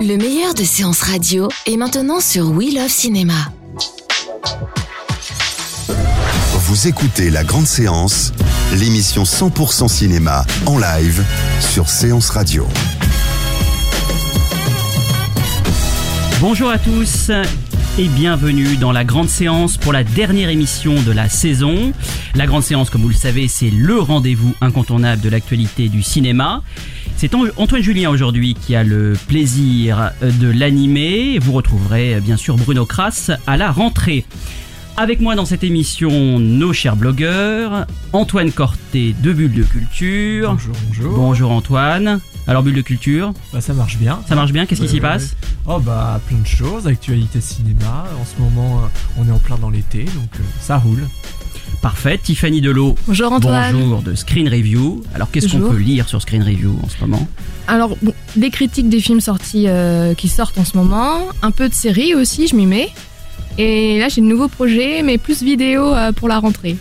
Le meilleur de séances radio est maintenant sur We Love Cinéma. Vous écoutez La Grande Séance, l'émission 100% cinéma en live sur Séance Radio. Bonjour à tous et bienvenue dans la grande séance pour la dernière émission de la saison. La grande séance, comme vous le savez, c'est le rendez-vous incontournable de l'actualité du cinéma. C'est An- Antoine Julien aujourd'hui qui a le plaisir de l'animer. Vous retrouverez bien sûr Bruno Kras à la rentrée. Avec moi dans cette émission, nos chers blogueurs, Antoine Corté de Bulle de Culture. Bonjour, bonjour. Bonjour Antoine. Alors Bulle de Culture, Bah, ça marche bien. ça marche bien Qu'est-ce qui s'y passe. Oh bah plein de choses, actualité cinéma. En ce moment, euh, on est en plein dans l'été, donc euh, ça roule. Parfait. Tiffany Delot. Bonjour Antoine. Bonjour de Screen Review. Alors qu'est-ce qu'on Bonjour. peut lire sur Screen Review en ce moment Alors, bon, des critiques des films sortis euh, qui sortent en ce moment, un peu de séries aussi, je m'y mets. Et là, j'ai de nouveaux projets, mais plus vidéo euh, pour la rentrée.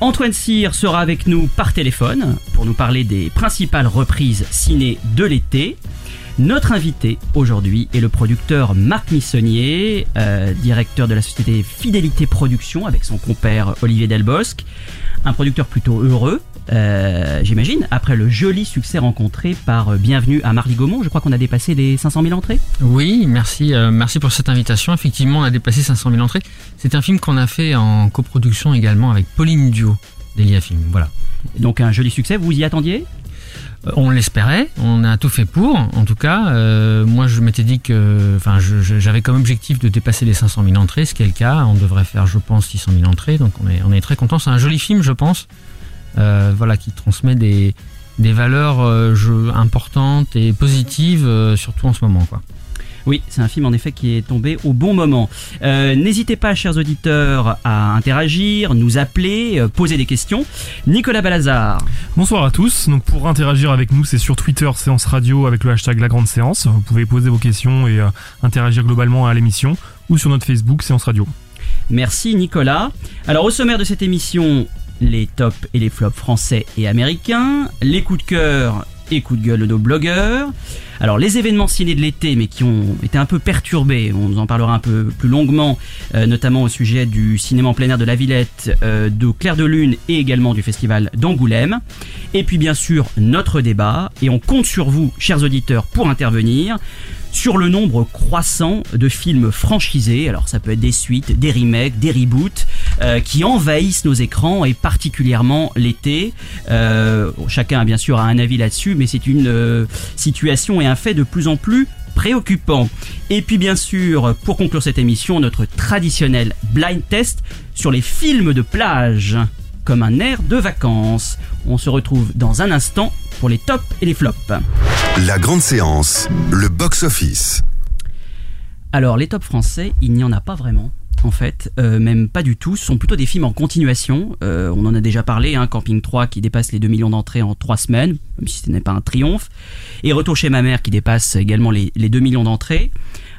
Antoine Cyr sera avec nous par téléphone pour nous parler des principales reprises ciné de l'été. Notre invité aujourd'hui est le producteur Marc Missonnier, euh, directeur de la société Fidélité Production avec son compère Olivier Delbosque. Un producteur plutôt heureux, euh, j'imagine, après le joli succès rencontré par euh, Bienvenue à Marly-Gaumont. Je crois qu'on a dépassé les 500 000 entrées. Oui, merci, euh, merci pour cette invitation. Effectivement, on a dépassé 500 000 entrées. C'est un film qu'on a fait en coproduction également avec Pauline Duo d'Elia Film. Voilà. Donc un joli succès, vous y attendiez? On l'espérait, on a tout fait pour. En tout cas, euh, moi, je m'étais dit que, enfin, j'avais comme objectif de dépasser les 500 000 entrées, ce qui est le cas. On devrait faire, je pense, 600 000 entrées. Donc, on est, on est très content. C'est un joli film, je pense. Euh, voilà, qui transmet des, des valeurs euh, je- importantes et positives, euh, surtout en ce moment, quoi. Oui, c'est un film en effet qui est tombé au bon moment. Euh, N'hésitez pas, chers auditeurs, à interagir, nous appeler, euh, poser des questions. Nicolas Balazar, Bonsoir à tous. Donc pour interagir avec nous, c'est sur Twitter Séance Radio avec le hashtag La Grande Séance. Vous pouvez poser vos questions et euh, interagir globalement à l'émission ou sur notre Facebook Séance Radio. merci Nicolas. Alors au sommaire de cette émission, les tops et les flops français et américains, les coups de cœur et coups de gueule de nos blogueurs. Alors les événements ciné de l'été, mais qui ont été un peu perturbés, on nous en parlera un peu plus longuement, euh, notamment au sujet du cinéma en plein air de la Villette, euh, de Clair de Lune et également du festival d'Angoulême. Et puis bien sûr notre débat, et on compte sur vous, chers auditeurs, pour intervenir sur le nombre croissant de films franchisés, alors ça peut être des suites, des remakes, des reboots, euh, qui envahissent nos écrans et particulièrement l'été. Euh, chacun bien sûr a un avis là-dessus, mais c'est une euh, situation et un fait de plus en plus préoccupant. Et puis bien sûr, pour conclure cette émission, notre traditionnel blind test sur les films de plage, comme un air de vacances. On se retrouve dans un instant pour les tops et les flops. La Grande Séance, le box-office. Alors, les tops français, il n'y en a pas vraiment. En fait, euh, même pas du tout. Ce sont plutôt des films en continuation. Euh, on en a déjà parlé, hein, Camping 3 qui dépasse les 2 millions d'entrées en 3 semaines, même si ce n'est pas un triomphe. Et Retour chez ma mère qui dépasse également les, les 2 millions d'entrées.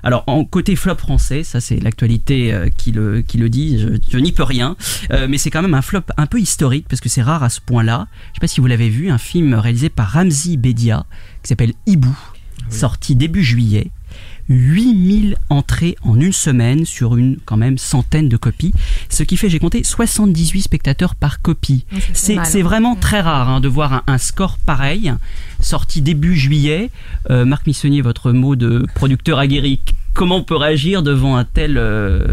Alors, en côté flop français, ça c'est l'actualité euh, qui, le, qui le dit, je, je n'y peux rien. Euh, mais c'est quand même un flop un peu historique parce que c'est rare à ce point-là. Je sais pas si vous l'avez vu, un film réalisé par Ramzi Bedia qui s'appelle Hibou, sorti début juillet. 8000 entrées en une semaine sur une quand même centaine de copies, ce qui fait, j'ai compté, 78 spectateurs par copie. C'est c'est vraiment très rare hein, de voir un, un score pareil, sorti début juillet. Euh, Marc Missonnier, votre mot de producteur aguerri, comment on peut réagir devant un tel, euh,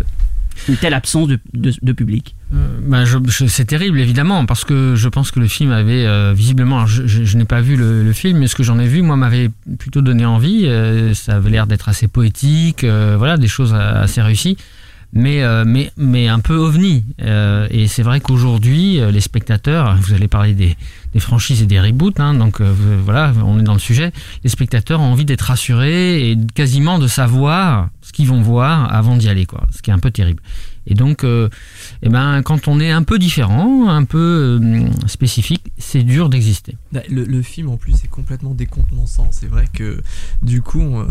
une telle absence de, de- public Euh, bah, c'est terrible évidemment parce que je pense que le film avait euh, visiblement, je, je- n'ai pas vu le, film, mais ce que j'en ai vu, moi, m'avait plutôt donné envie. euh, ça avait l'air d'être assez poétique, voilà, des choses assez réussies. Mais, euh, mais, mais un peu ovni. Euh, et c'est vrai qu'aujourd'hui, euh, les spectateurs, vous allez parler des, des franchises et des reboots, hein, donc euh, voilà, on est dans le sujet, les spectateurs ont envie d'être rassurés et quasiment de savoir ce qu'ils vont voir avant d'y aller, quoi, ce qui est un peu terrible. Et donc, euh, eh ben, quand on est un peu différent, un peu euh, spécifique, c'est dur d'exister. Bah, Le, le film en plus est complètement décontenançant. C'est vrai que du coup on, euh,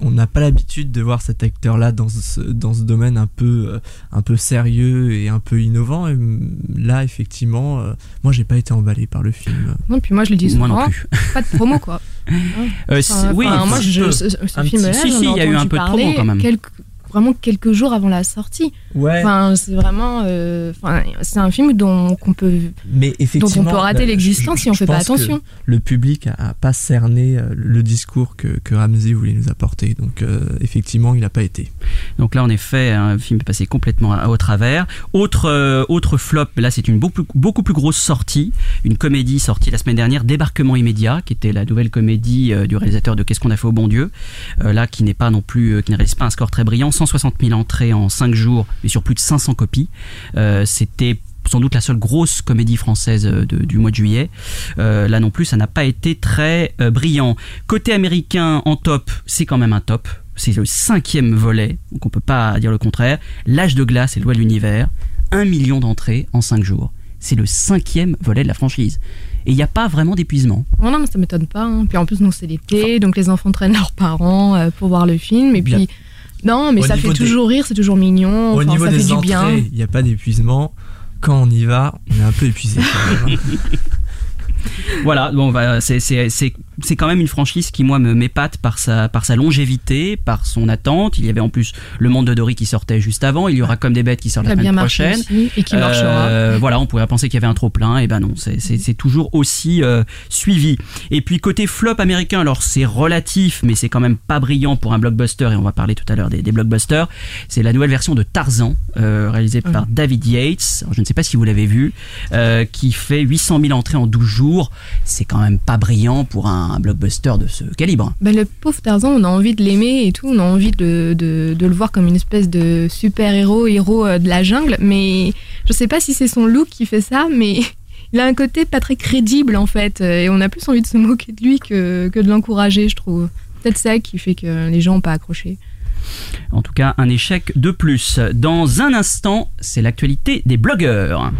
on n'a pas l'habitude de voir cet acteur-là dans ce, dans ce domaine un peu, un peu sérieux et un peu innovant. Et mm, là effectivement, euh, moi j'ai pas été emballé par le film. Non, puis moi je le dis Moi souvent, non plus. pas de promo quoi. Euh, Enfin, c'est- oui, enfin, moi je, ce, film-là, si, si, il y a eu un peu de promo, quand même. quelques- vraiment quelques jours avant la sortie. Ouais. Enfin, c'est vraiment, euh, enfin, c'est un film dont qu'on peut, Mais effectivement, dont on peut rater l'existence si on je fait pas attention. Le public a, a pas cerné euh, le discours que, que Ramsey voulait nous apporter. Donc euh, effectivement, il n'a pas été. Donc là, en effet, un film est passé complètement à- au travers. Autre, euh, autre flop, là, c'est une beaucoup, beaucoup plus grosse sortie. Une comédie sortie la semaine dernière, Débarquement immédiat, qui était la nouvelle comédie euh, du réalisateur de Qu'est-ce qu'on a fait au bon Dieu. Euh, là, qui n'est pas non plus, euh, qui ne réalise pas un score très brillant. 160 000 entrées en 5 jours, mais sur plus de 500 copies. Euh, C'était sans doute la seule grosse comédie française euh, de- du mois de juillet. Euh, là non plus, ça n'a pas été très euh, brillant. Côté américain, en top, c'est quand même un top. C'est le cinquième volet, donc on peut pas dire le contraire. L'âge de glace et loi de l'univers, un million d'entrées en cinq jours. C'est le cinquième volet de la franchise. Et il n'y a pas vraiment d'épuisement. Oh non, mais ça m'étonne pas. hein. Puis en plus, nous, c'est l'été, donc les enfants traînent leurs parents euh, pour voir le film. Et Bien. puis, non, mais Au ça fait des- toujours rire, c'est toujours mignon. Au enfin, niveau ça des fait du entrées, bien. il n'y a pas d'épuisement. Quand on y va, on est un peu épuisé. quand même. Voilà, bon, bah, c'est- c'est quand même une franchise qui, moi, me m'épate par sa, par sa longévité, par son attente. Il y avait en plus Le Monde de Dory qui sortait juste avant. Il y aura Comme des bêtes qui sort Ça la semaine prochaine. aussi, et qui marchera. Euh, voilà, on pourrait penser qu'il y avait un trop plein, et ben non, c'est- toujours aussi euh, suivi. Et puis côté flop américain, alors c'est relatif, mais c'est quand même pas brillant pour un blockbuster, et on va parler tout à l'heure des, des blockbusters. C'est la nouvelle version de Tarzan, euh, réalisée par David Yates. Alors, je ne sais pas si vous l'avez vu, qui fait 800 000 entrées en 12 jours. C'est quand même pas brillant pour un, un blockbuster de ce calibre. Ben, le pauvre Tarzan, on a envie de l'aimer et tout, on a envie de, de, de le voir comme une espèce de super-héros, héros euh, de la jungle, mais je sais pas si c'est son look qui fait ça, mais il a un côté pas très crédible en fait, euh, et on a plus envie de se moquer de lui que, que de l'encourager, je trouve. Peut-être ça qui fait que les gens n'ont pas accroché. En tout cas, un échec de plus. Dans un instant, c'est l'actualité des blogueurs.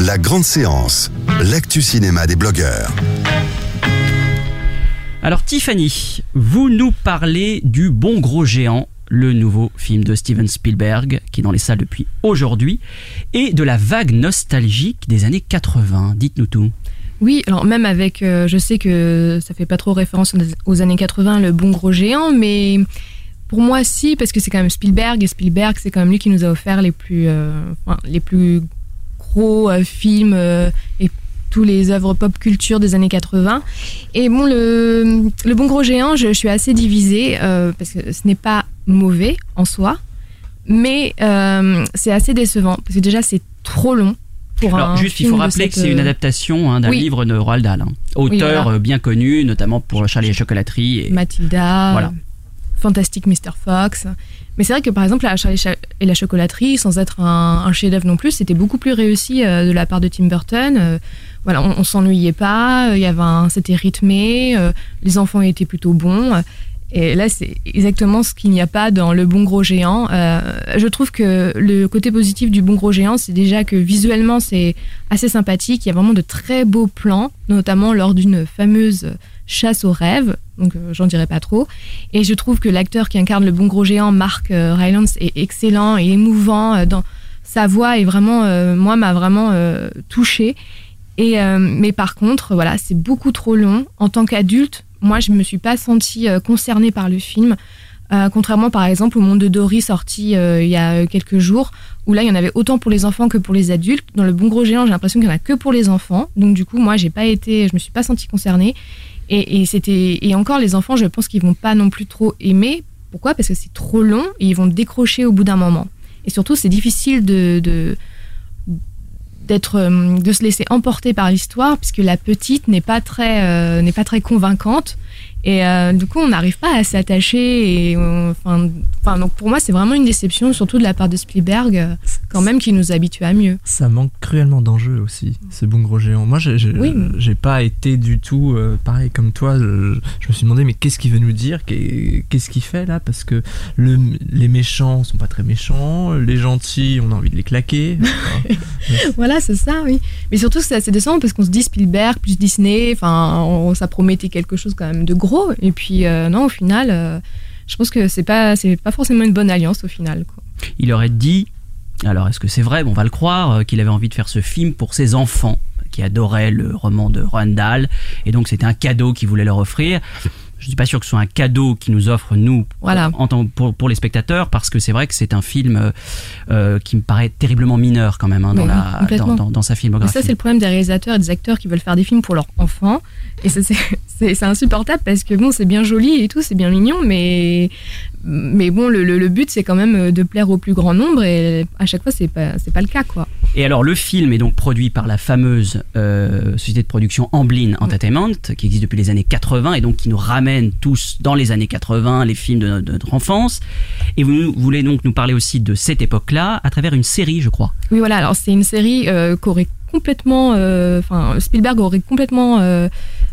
La grande séance, l'actu cinéma des blogueurs. Alors Tiffany, vous nous parlez du Bon Gros Géant, le nouveau film de Steven Spielberg qui est dans les salles depuis aujourd'hui, et de la vague nostalgique des années 80. Dites-nous tout. Oui, alors même avec, euh, je sais que ça fait pas trop référence aux années 80, le bon gros géant, mais pour moi si, parce que c'est quand même Spielberg, et Spielberg c'est quand même lui qui nous a offert les plus, euh, les plus gros euh, films et tous les œuvres pop culture des années 80. Et bon, le, le bon gros géant, je, je suis assez divisée, euh, parce que ce n'est pas mauvais en soi, mais euh, c'est assez décevant, parce que déjà c'est trop long. Pour Alors un juste, il faut rappeler que c'est une euh, adaptation hein, d'un oui. livre de Roald Dahl, hein. auteur voilà. bien connu, notamment pour Charlie et la chocolaterie. Et... Mathilda, Voilà. Fantastic Mr. Fox. Mais c'est vrai que par exemple, la Charlie Cha- et la chocolaterie, sans être un, un chef-d'œuvre non plus, c'était beaucoup plus réussi euh, de la part de Tim Burton. Euh, voilà, on, on s'ennuyait pas, euh, il y avait c'était rythmé, euh, les enfants étaient plutôt bons. euh, Et là, c'est exactement ce qu'il n'y a pas dans Le Bon Gros Géant. Je trouve que le côté positif du Bon Gros Géant, c'est déjà que visuellement, c'est assez sympathique. Il y a vraiment de très beaux plans, notamment lors d'une fameuse chasse aux rêves. Donc, j'en dirai pas trop. Et je trouve que l'acteur qui incarne le Bon Gros Géant, Mark euh, Rylance, est excellent et émouvant. dans sa voix est vraiment, moi, m'a vraiment touchée. Euh, mais par contre, voilà, c'est beaucoup trop long. En tant qu'adulte, moi, je me suis pas sentie euh, concernée par le film. Euh, contrairement, par exemple, au Monde de Dory sorti il y a quelques jours, où là, il y en avait autant pour les enfants que pour les adultes. Dans le Bon Gros Géant, j'ai l'impression qu'il y en a que pour les enfants. Donc, du coup, moi, j'ai pas été, je me suis pas sentie concernée. Et, c'était, et encore, les enfants, je pense qu'ils vont pas non plus trop aimer. Pourquoi? Parce que c'est trop long et ils vont décrocher au bout d'un moment. Et surtout, c'est difficile de d'être euh, de se laisser emporter par l'histoire puisque la petite n'est pas très euh, n'est pas très convaincante Et euh, du coup, on n'arrive pas à s'attacher. Et enfin, donc pour moi, c'est vraiment une déception, surtout de la part de Spielberg, euh, quand même, qui nous habitue à mieux. Ça manque cruellement d'enjeux aussi, ce gros géant. Moi, j'ai Oui. pas été du tout euh, pareil comme toi. Je, je me suis demandé, mais qu'est-ce qu'il veut nous dire? Qu'est- Qu'est-ce qu'il fait là? Parce que le, les méchants sont pas très méchants, les gentils, on a envie de les claquer. voilà, c'est ça, oui. Mais surtout, c'est assez décevant parce qu'on se dit Spielberg plus Disney, enfin, ça promettait quelque chose quand même de gros. Et puis, euh, non, au final, euh, je pense que c'est pas, pas forcément une bonne alliance au final. Il aurait dit, alors est-ce que c'est vrai? On va le croire, euh, qu'il avait envie de faire ce film pour ses enfants, qui adoraient le roman de Roald Dahl, et donc c'était un cadeau qu'il voulait leur offrir. Je suis pas sûr que ce soit un cadeau qu'il nous offre nous Voilà. en tant, pour, pour les spectateurs parce que c'est vrai que c'est un film euh, euh, qui me paraît terriblement mineur quand même hein, dans, Mais oui, la, complètement. dans, dans- dans sa Et filmographie. ça, c'est le problème des réalisateurs et des acteurs qui veulent faire des films pour leurs enfants. Et c'est insupportable parce que bon, c'est bien joli et tout, c'est bien mignon, mais, mais bon, le, le- le but, c'est quand même de plaire au plus grand nombre et à chaque fois, c'est pas, c'est pas le cas, quoi. Et alors, le film est donc produit par la fameuse euh, société de production Amblin Entertainment, qui existe depuis les années 80 et donc qui nous ramène tous dans les années 80, les films de, de notre enfance. Et vous, voulez donc nous parler aussi de cette époque-là à travers une série, je crois. Oui, voilà. Alors, c'est une série euh, qu'aurait complètement. euh, Enfin, Spielberg aurait complètement. euh,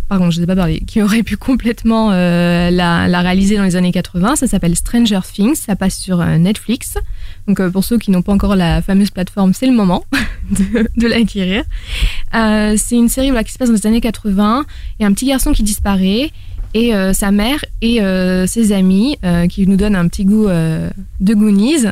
pardon, je ne pas parler. Qui aurait pu complètement euh, la, réaliser dans les années 80. Ça s'appelle Stranger Things. Ça passe sur euh, Netflix. Donc, euh, pour ceux qui n'ont pas encore la fameuse plateforme, c'est le moment de, l'acquérir. C'est une série voilà, qui se passe dans les années 80. Il y a un petit garçon qui disparaît. Et euh, sa mère et euh, ses amis, euh, qui nous donnent un petit goût de Goonies,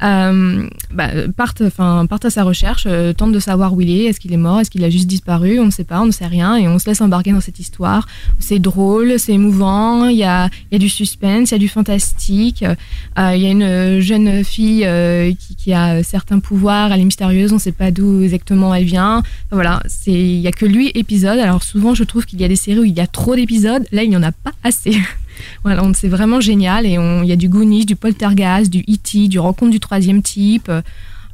bah, partent, enfin, partent à sa recherche, tentent de savoir où il est, est-ce qu'il est mort, est-ce qu'il a juste disparu, on ne sait pas, on ne sait rien, et on se laisse embarquer dans cette histoire. C'est drôle, c'est émouvant, il y a, y a du suspense, il y a du fantastique, il y a une jeune fille qui, a certains pouvoirs, elle est mystérieuse, on ne sait pas d'où exactement elle vient. Voilà, il y a que lui épisode. Alors souvent, je trouve qu'il y a des séries où il y a trop d'épisodes, là, il n'y en a pas assez. Voilà, c'est vraiment génial et on- il y a du Goonies, du Poltergeist, du E.T., du Rencontre du troisième type. euh,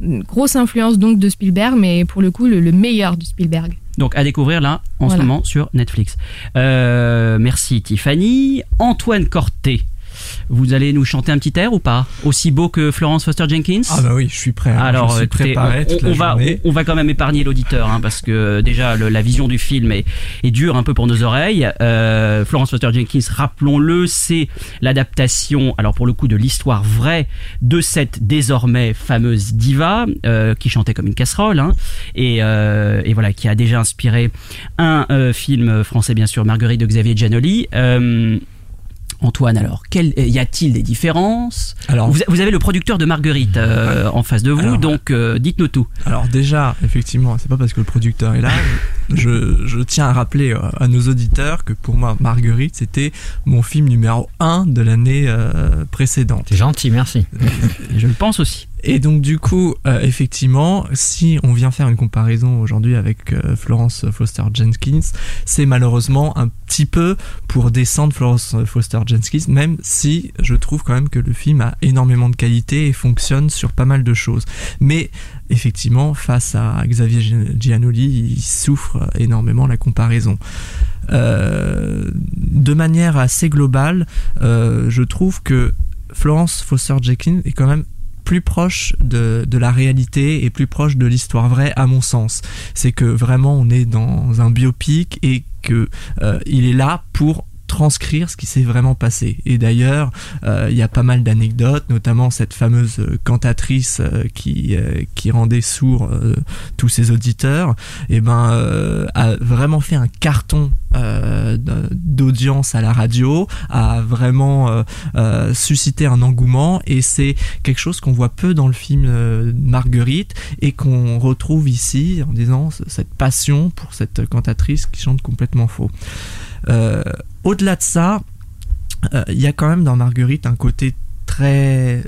Une grosse influence donc de Spielberg, mais pour le coup le, le meilleur du Spielberg. Donc à découvrir là en ce moment sur Netflix. Euh, merci Tiffany. Antoine Corté, vous allez nous chanter un petit air ou pas Aussi beau que Florence Foster Jenkins Ah bah oui, je suis prêt. hein. Alors, je suis écoutez, préparé on, toute on la va, on, va quand même épargner l'auditeur, hein, parce que déjà le- la vision du film est, est dure un peu pour nos oreilles. Euh, Florence Foster Jenkins, rappelons-le, c'est l'adaptation, alors pour le coup, de l'histoire vraie de cette désormais fameuse diva euh, qui chantait comme une casserole, hein, et, euh, et voilà, qui a déjà inspiré un film français, bien sûr, Marguerite de Xavier Giannoli. Euh, Antoine, alors, quel, y a-t-il des différences Alors, vous, vous avez le producteur de Marguerite euh, en face de vous, Alors, donc euh, dites-nous tout. Alors déjà, effectivement, c'est pas parce que le producteur est là. Je, je tiens à rappeler euh, à nos auditeurs que pour moi, Marguerite, c'était mon film numéro 1 de l'année euh, précédente. C'est gentil, merci. Je le pense aussi. Et donc du coup, euh, effectivement, si on vient faire une comparaison aujourd'hui avec euh, Florence Foster Jenkins, c'est malheureusement un petit peu pour descendre Florence Foster Jenkins, même si je trouve quand même que le film a énormément de qualité et fonctionne sur pas mal de choses. Mais effectivement, face à Xavier Gi- Giannoli, il souffre énormément la comparaison. Euh, de manière assez globale, euh, je trouve que Florence Foster Jenkins est quand même plus proche de, de la réalité et plus proche de l'histoire vraie à mon sens. C'est que vraiment on est dans un biopic et que euh, il est là pour transcrire ce qui s'est vraiment passé. Et d'ailleurs, euh, il y a pas mal d'anecdotes, notamment cette fameuse euh, cantatrice euh, qui, qui rendait sourd tous ses auditeurs, et ben euh, a vraiment fait un carton d'audience à la radio, a vraiment suscité un engouement, et c'est quelque chose qu'on voit peu dans le film Marguerite et qu'on retrouve ici en disant cette passion pour cette cantatrice qui chante complètement faux. Euh, Au-delà de ça, euh, il y a quand même dans Marguerite un côté très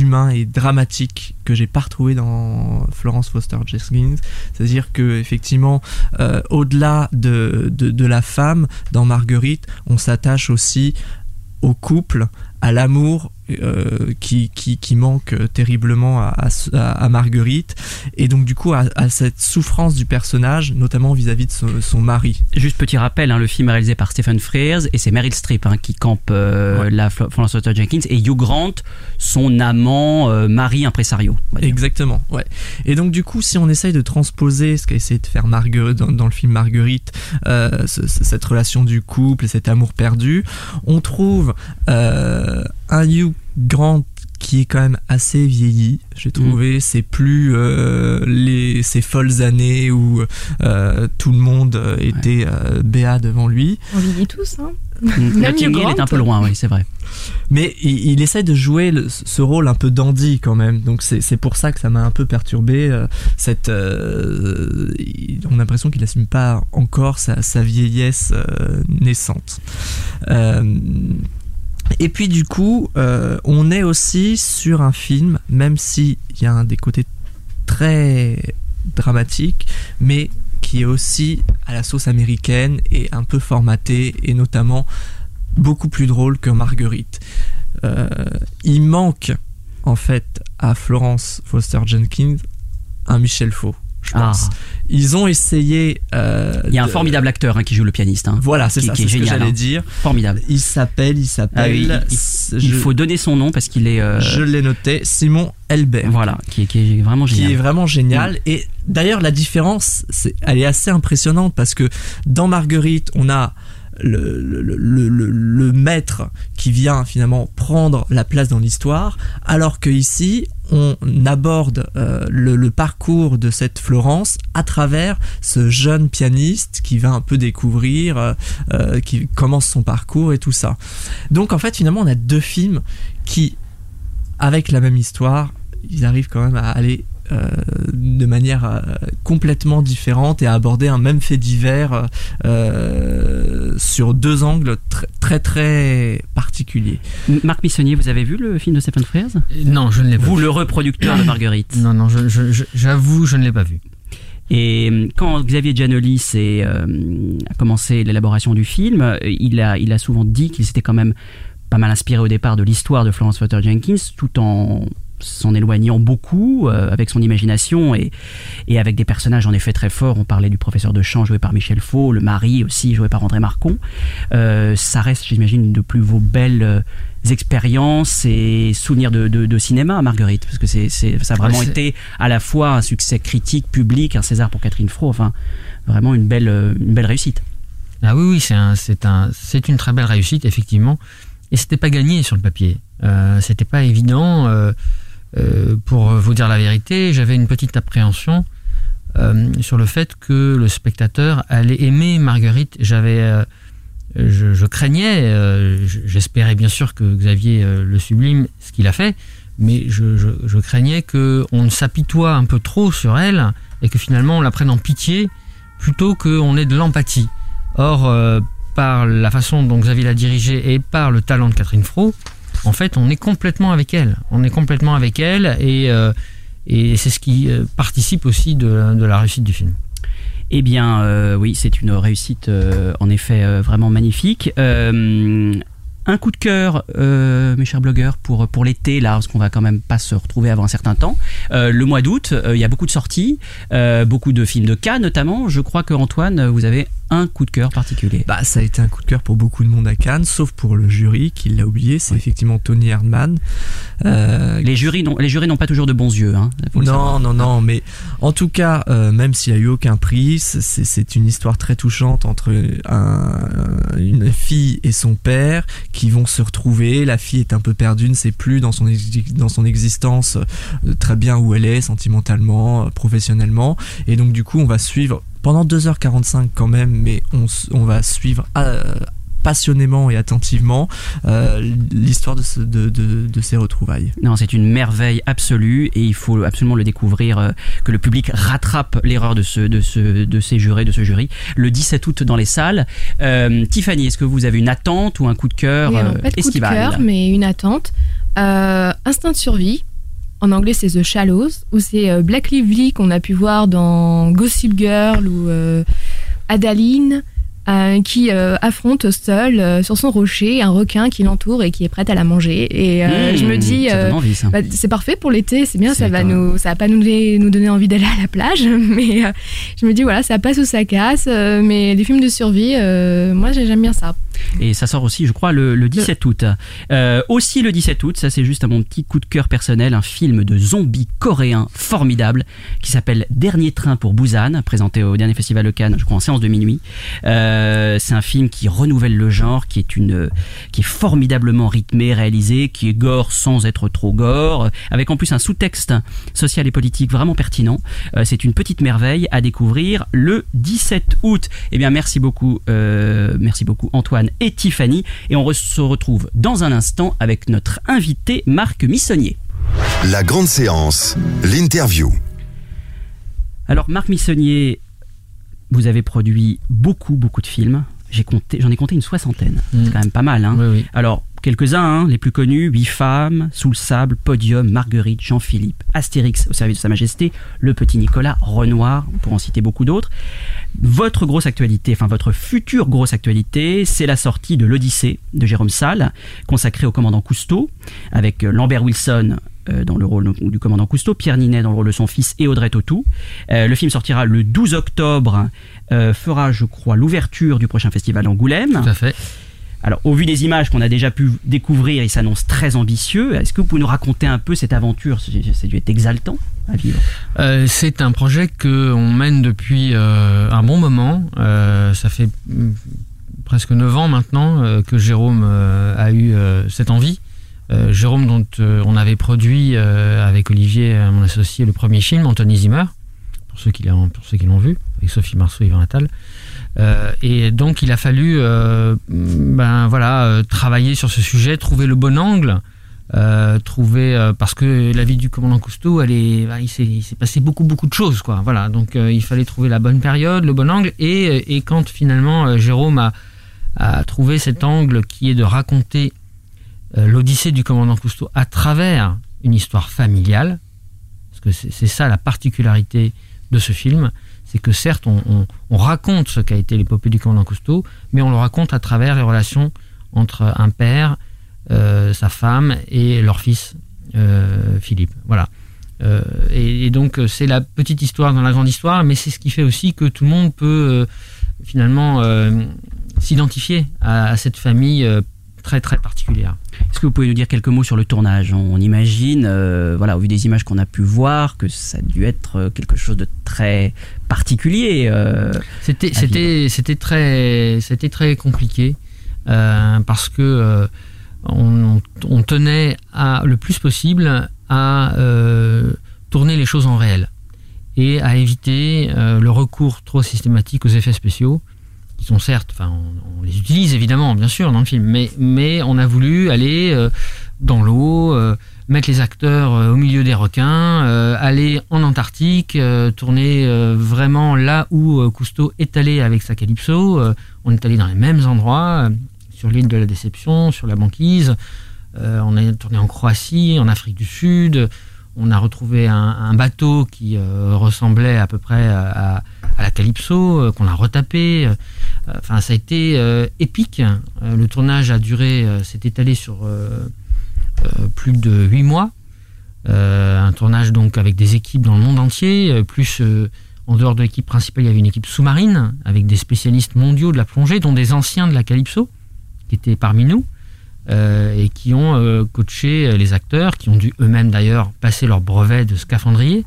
humain et dramatique que j'ai pas retrouvé dans Florence Foster Jenkins. C'est-à-dire que effectivement, euh, au-delà de, de, de la femme, dans Marguerite, on s'attache aussi au couple, à l'amour euh, qui, qui, qui, manque terriblement à, à, à, Marguerite et donc du coup à, à cette souffrance du personnage, notamment vis-à-vis de son, son, mari. Juste petit rappel, hein, le film est réalisé par Stephen Frears et c'est Meryl Streep hein, qui campe euh, ouais. la Florence Foster Jenkins et Hugh Grant, son amant, euh, mari impresario. Exactement, ouais. Et donc du coup, si on essaye de transposer ce qu'a essayé de faire Marguerite dans, dans, le film Marguerite, euh, ce, cette relation du couple et cet amour perdu, on trouve un Hugh Grant qui est quand même assez vieilli, j'ai trouvé. Mmh. C'est plus euh, les, ces folles années où euh, tout le monde était euh, béat devant lui. On vieillit tous, hein. Hill est un peu loin, oui, c'est vrai. Mais il, il essaie de jouer le, ce rôle un peu dandy quand même. Donc c'est pour ça que ça m'a un peu perturbé. Euh, cette, euh, on a l'impression qu'il n'assume pas encore sa, sa vieillesse euh, naissante. Et puis du coup, euh, on est aussi sur un film, même s'il y a un des côtés très dramatiques, mais qui est aussi à la sauce américaine et un peu formaté, et notamment beaucoup plus drôle que Marguerite. Euh, il manque en fait à Florence Foster Jenkins un Michel Faux je pense. Ah. Ils ont essayé. Euh, il y a un de... formidable acteur hein, qui joue le pianiste. Hein, voilà, c'est ça, qui est ce que j'allais hein. dire. Formidable. Il s'appelle, il s'appelle. Ah oui, il, faut donner son nom parce qu'il est. Euh... Je l'ai noté, Simon Elbert. Voilà, qui est, qui est vraiment génial. Qui est vraiment génial. Mmh. Et d'ailleurs, la différence, elle est assez impressionnante parce que dans Marguerite, on a le, maître qui vient finalement prendre la place dans l'histoire, alors que ici on aborde euh, le, parcours de cette Florence à travers ce jeune pianiste qui va un peu découvrir, euh, euh, qui commence son parcours et tout ça. Donc en fait finalement on a deux films qui, avec la même histoire, ils arrivent quand même à aller euh, de manière euh, complètement différente et à aborder un même fait divers euh, sur deux angles très très, très particuliers. Marc Missonnier, vous avez vu le film de Stephen Frears? Non, je ne l'ai pas Vous, vu. le reproducteur de Marguerite Non, non, j'avoue, je, je, je, je ne l'ai pas vu. Et quand Xavier Giannoli euh, a commencé l'élaboration du film, il a, il a souvent dit qu'il s'était quand même pas mal inspiré au départ de l'histoire de Florence Foster Jenkins, tout en s'en éloignant beaucoup euh, avec son imagination et, et, avec des personnages en effet très forts. On parlait du professeur de chant joué par Michel Faux, le mari aussi joué par André Marcon. Euh, ça reste, j'imagine, de plus vos belles euh, expériences et souvenirs de, de, de, cinéma, Marguerite, parce que c'est, c'est ça a vraiment ouais, été à la fois un succès critique, public, un César pour Catherine Fro, enfin vraiment une belle, une belle réussite. Ah oui, oui, c'est, un, c'est, un, c'est une très belle réussite, effectivement. Et c'était pas gagné sur le papier. Euh, c'était pas évident. Euh, euh, pour vous dire la vérité, j'avais une petite appréhension euh, sur le fait que le spectateur allait aimer Marguerite. J'avais, euh, je, craignais, j'espérais bien sûr que Xavier le sublime, ce qu'il a fait, mais je, craignais que on s'apitoie un peu trop sur elle et que finalement on la prenne en pitié plutôt qu'on ait de l'empathie. Or, par la façon dont Xavier l'a dirigée et par le talent de Catherine Fro, en fait, on est complètement avec elle. On est complètement avec elle et, euh, c'est ce qui euh, participe aussi de, la réussite du film. Eh bien, euh, oui, c'est une réussite en effet vraiment magnifique. un coup de cœur, mes chers blogueurs, pour, pour l'été, là, parce qu'on va quand même pas se retrouver avant un certain temps. le mois d'août, il y a beaucoup de sorties, beaucoup de films de cas notamment. Je crois que Antoine, vous avez un coup de cœur particulier bah, Ça a été un coup de cœur pour beaucoup de monde à Cannes, sauf pour le jury qui l'a oublié, c'est oui. effectivement Tony Herdman. Euh, les, jurys n'ont, pas toujours de bons yeux. Hein, non, non, non, mais en tout cas, euh, même s'il n'y a eu aucun prix, c'est, c'est une histoire très touchante entre un, une fille et son père qui vont se retrouver. La fille est un peu perdue, ne sait plus dans son, dans son existence euh, très bien où elle est, sentimentalement, professionnellement. Et donc, du coup, on va suivre pendant 2h45 quand même, mais on, on va suivre euh, passionnément et attentivement euh, l'histoire de, ce, de, de, de, ces retrouvailles. Non, c'est une merveille absolue et il faut absolument le découvrir, euh, que le public rattrape l'erreur de, ce, de, ce, de ces jurés, de ce jury, le 17 août dans les salles. Euh, Tiffany, est-ce que vous avez une attente ou un coup de cœur oui, alors, pas de estival coup de cœur, mais une attente. Instinct de survie, en anglais c'est The Shallows, où c'est euh, Black Lively qu'on a pu voir dans Gossip Girl ou euh, Adaline. Euh, qui euh, affronte seul euh, sur son rocher un requin qui l'entoure et qui est prêt à la manger. Et euh, Mmh, je me dis, bah, c'est parfait pour l'été, c'est bien, ça va quand nous, ça va pas nous donner, nous donner envie d'aller à la plage, mais je me dis voilà, ça passe ou ça casse. mais les films de survie, moi j'aime bien ça. Et ça sort aussi, je crois, le, le 17 août. Aussi le 17 août, ça c'est juste à mon petit coup de cœur personnel, un film de zombies coréen formidable qui s'appelle Dernier train pour Busan, présenté au dernier festival de Cannes, je crois en séance de minuit. Euh, c'est un film qui renouvelle le genre, qui est une, qui est formidablement rythmé, réalisé, qui est gore sans être trop gore, avec en plus un sous-texte social et politique vraiment pertinent. Euh, c'est une petite merveille à découvrir le 17 août. Eh bien, merci beaucoup, euh, merci beaucoup Antoine et Tiffany. Et on re- se retrouve dans un instant avec notre invité Marc Missonnier. La grande séance, l'interview. Alors, Marc Missonnier, vous avez produit beaucoup, beaucoup de films. J'ai compté, j'en ai compté une soixantaine. Mm. C'est quand même pas mal. Hein Oui, oui. Alors, quelques-uns, hein, les plus connus, Huit femmes, Sous le sable, Podium, Marguerite, Jean-Philippe, Astérix au service de Sa Majesté, Le Petit Nicolas, Renoir, pour en citer beaucoup d'autres. Votre grosse actualité, enfin votre future grosse actualité, c'est la sortie de l'Odyssée de Jérôme Salle, consacrée au commandant Cousteau, avec euh, Lambert Wilson dans le rôle du commandant Cousteau, Pierre Ninet dans le rôle de son fils et Audrey Tautou. Euh, le film sortira le 12 octobre, euh, fera je crois l'ouverture du prochain festival d'Angoulême. Tout à fait. Alors, au vu des images qu'on a déjà pu découvrir, il s'annonce très ambitieux. Est-ce que vous pouvez nous raconter un peu cette aventure? Ça a dû être exaltant à vivre. Euh, c'est un projet que on mène depuis euh, un bon moment. Euh, ça fait mm, presque 9 ans maintenant euh, que Jérôme euh, a eu euh, cette envie. Euh, Jérôme, dont euh, on avait produit euh, avec Olivier, mon associé, le premier film, Anthony Zimmer, pour ceux qui l'ont, vu, avec Sophie Marceau et Yvan Attal. Et donc il a fallu ben voilà travailler sur ce sujet, trouver le bon angle, trouver parce que la vie du commandant Cousteau, elle est, ben, il s'est passé beaucoup beaucoup de choses quoi. Voilà donc il fallait trouver la bonne période, le bon angle et, quand finalement Jérôme a, trouvé cet angle qui est de raconter l'Odyssée du commandant Cousteau à travers une histoire familiale, parce que c'est ça la particularité de ce film, c'est que certes on, on- on raconte ce qu'a été l'épopée du commandant Cousteau, mais on le raconte à travers les relations entre un père, euh, sa femme et leur fils euh, Philippe. Voilà. Euh, et, donc euh, c'est la petite histoire dans la grande histoire, mais c'est ce qui fait aussi que tout le monde peut euh, finalement euh, s'identifier à, cette famille euh, très très particulière. Est-ce que vous pouvez nous dire quelques mots sur le tournage? On imagine, euh, voilà, au vu des images qu'on a pu voir, que ça a dû être euh, quelque chose de très particulier. euh, C'était à c'était c'était très c'était très compliqué euh, parce que on, on tenait à le plus possible à tourner les choses en réel et à éviter le recours trop systématique aux effets spéciaux sont certes, enfin, on, les utilise évidemment, bien sûr, dans le film, mais, mais on a voulu aller euh, dans l'eau, euh, mettre les acteurs euh, au milieu des requins, aller en Antarctique, tourner vraiment là où Cousteau est allé avec sa Calypso. On est allé dans les mêmes endroits, sur l'île de la Déception, sur la banquise. On a tourné en Croatie, en Afrique du Sud. On a retrouvé un, bateau qui euh, ressemblait à peu près à, la Calypso, euh, qu'on a retapé. Euh, Enfin, ça a été épique. Le tournage a duré, s'est étalé sur plus de huit mois. Un tournage donc avec des équipes dans le monde entier, plus en dehors de l'équipe principale, il y avait une équipe sous-marine avec des spécialistes mondiaux de la plongée, dont des anciens de la Calypso qui étaient parmi nous et qui ont euh, coaché euh, les acteurs, qui ont dû eux-mêmes d'ailleurs passer leur brevet de scaphandrier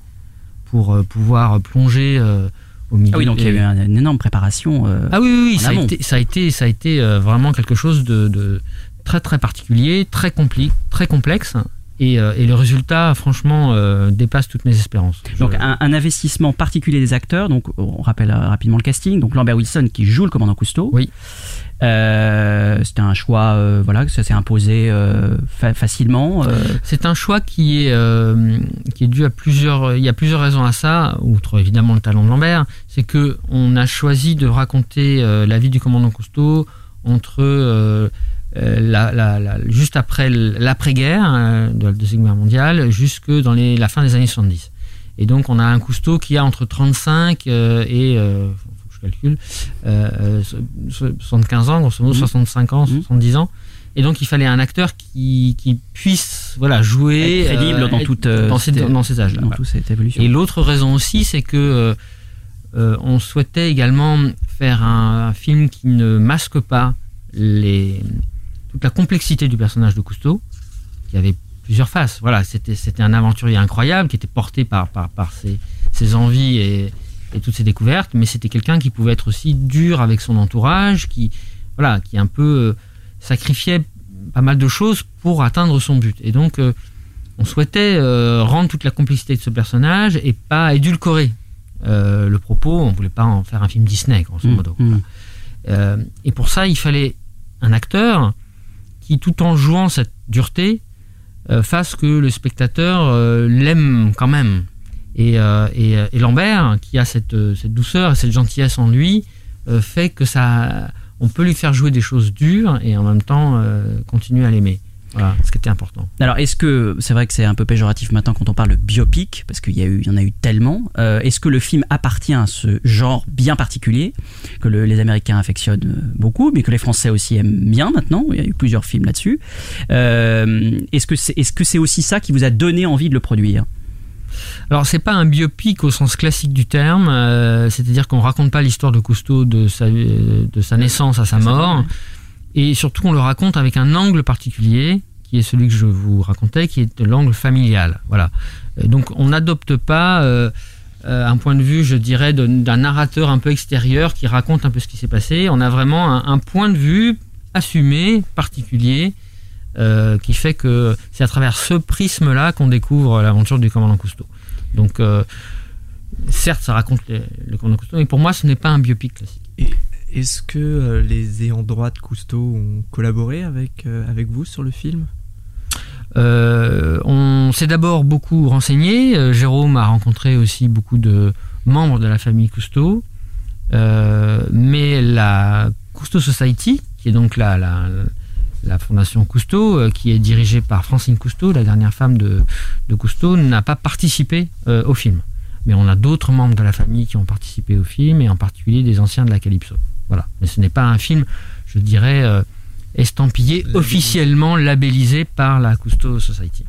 pour euh, pouvoir plonger euh, au milieu. Ah oui, donc il y a eu un- une énorme préparation. euh, ah oui, oui, oui, ça, a été, ça a été, ça a été euh, vraiment quelque chose de, de très très particulier, très compli- très complexe. Et, euh, et le résultat, franchement, euh, dépasse toutes mes espérances. Donc un, un investissement particulier des acteurs. Donc on rappelle euh, rapidement le casting. Donc Lambert Wilson qui joue le commandant Cousteau. Oui. Euh, C'était un choix, euh, voilà, ça s'est imposé euh, fa- facilement. euh, C'est un choix qui est, euh, qui est dû à plusieurs. Il y a plusieurs raisons à ça, outre évidemment le talent de Lambert. C'est que on a choisi de raconter la vie du commandant Cousteau entre juste après l'après-guerre euh, de la Deuxième Guerre mondiale, jusque dans la fin des années 70. Et donc on a un Cousteau qui a entre 35 euh, et euh, faut que je calcul, euh, euh, 75 ans, grosso modo, Mhm. 65 ans, 70 ans. Et donc, il fallait un acteur qui, qui puisse voilà, jouer. Être crédible euh, dans être- toute, euh, dans ces, dans ces âges-là. dans voilà. toute cette évolution. Et l'autre raison aussi, c'est que on souhaitait également faire un, un film qui ne masque pas les, toute la complexité du personnage de Cousteau, qui avait plusieurs faces. Voilà, c'était c'était un aventurier incroyable qui était porté par par, par ses, ses envies et, et toutes ses découvertes, mais c'était quelqu'un qui pouvait être aussi dur avec son entourage, qui voilà, qui un peu euh, sacrifiait pas mal de choses pour atteindre son but. Et donc euh, on souhaitait euh, rendre toute la complexité de ce personnage et pas édulcorer euh, le propos. On voulait pas en faire un film Disney, grosso Mmh, modo. mmh. Et pour ça, il fallait un acteur qui, tout en jouant cette dureté, fasse que le spectateur l'aime quand même. Et, euh, euh, et Lambert, qui a cette, euh, douceur et cette gentillesse en lui, fait que ça, on peut lui faire jouer des choses dures et en même temps continuer à l'aimer. Voilà, ce qui était important. Alors, est-ce que c'est vrai que c'est un peu péjoratif maintenant quand on parle de biopic, parce qu'il y, en a eu tellement. est-ce que le film appartient à ce genre bien particulier que le- les Américains affectionnent beaucoup, mais que les Français aussi aiment bien maintenant? Il y a eu plusieurs films là-dessus. Est-ce que c'est aussi ça qui vous a donné envie de le produire? Alors c'est pas un biopic au sens classique du terme, euh, c'est-à-dire qu'on raconte pas l'histoire de Cousteau de sa, euh, de sa naissance à sa mort, et surtout on le raconte avec un angle particulier, qui est celui que je vous racontais, qui est l'angle familial. Voilà. Euh, Donc on n'adopte pas euh, un point de vue, je dirais, d'un narrateur un peu extérieur qui raconte un peu ce qui s'est passé. On a vraiment un, un point de vue assumé, particulier, euh, qui fait que c'est à travers ce prisme-là qu'on découvre l'aventure du commandant Cousteau. Donc, euh, certes, ça raconte les- le commandant Cousteau, mais pour moi, ce n'est pas un biopic classique. Est-ce que euh, les ayants droit de Cousteau ont collaboré avec, avec vous sur le film? On s'est d'abord beaucoup renseigné. Jérôme a rencontré aussi beaucoup de membres de la famille Cousteau. Mais la Cousteau Society, qui est donc la, la, la fondation Cousteau, euh, qui est dirigée par Francine Cousteau, la dernière femme de, de Cousteau, n'a pas participé euh, au film. Mais on a d'autres membres de la famille qui ont participé au film, et en particulier des anciens de la Calypso. Voilà. Mais ce n'est pas un film, je dirais, euh, estampillé, officiellement labellisé par la Cousteau Society.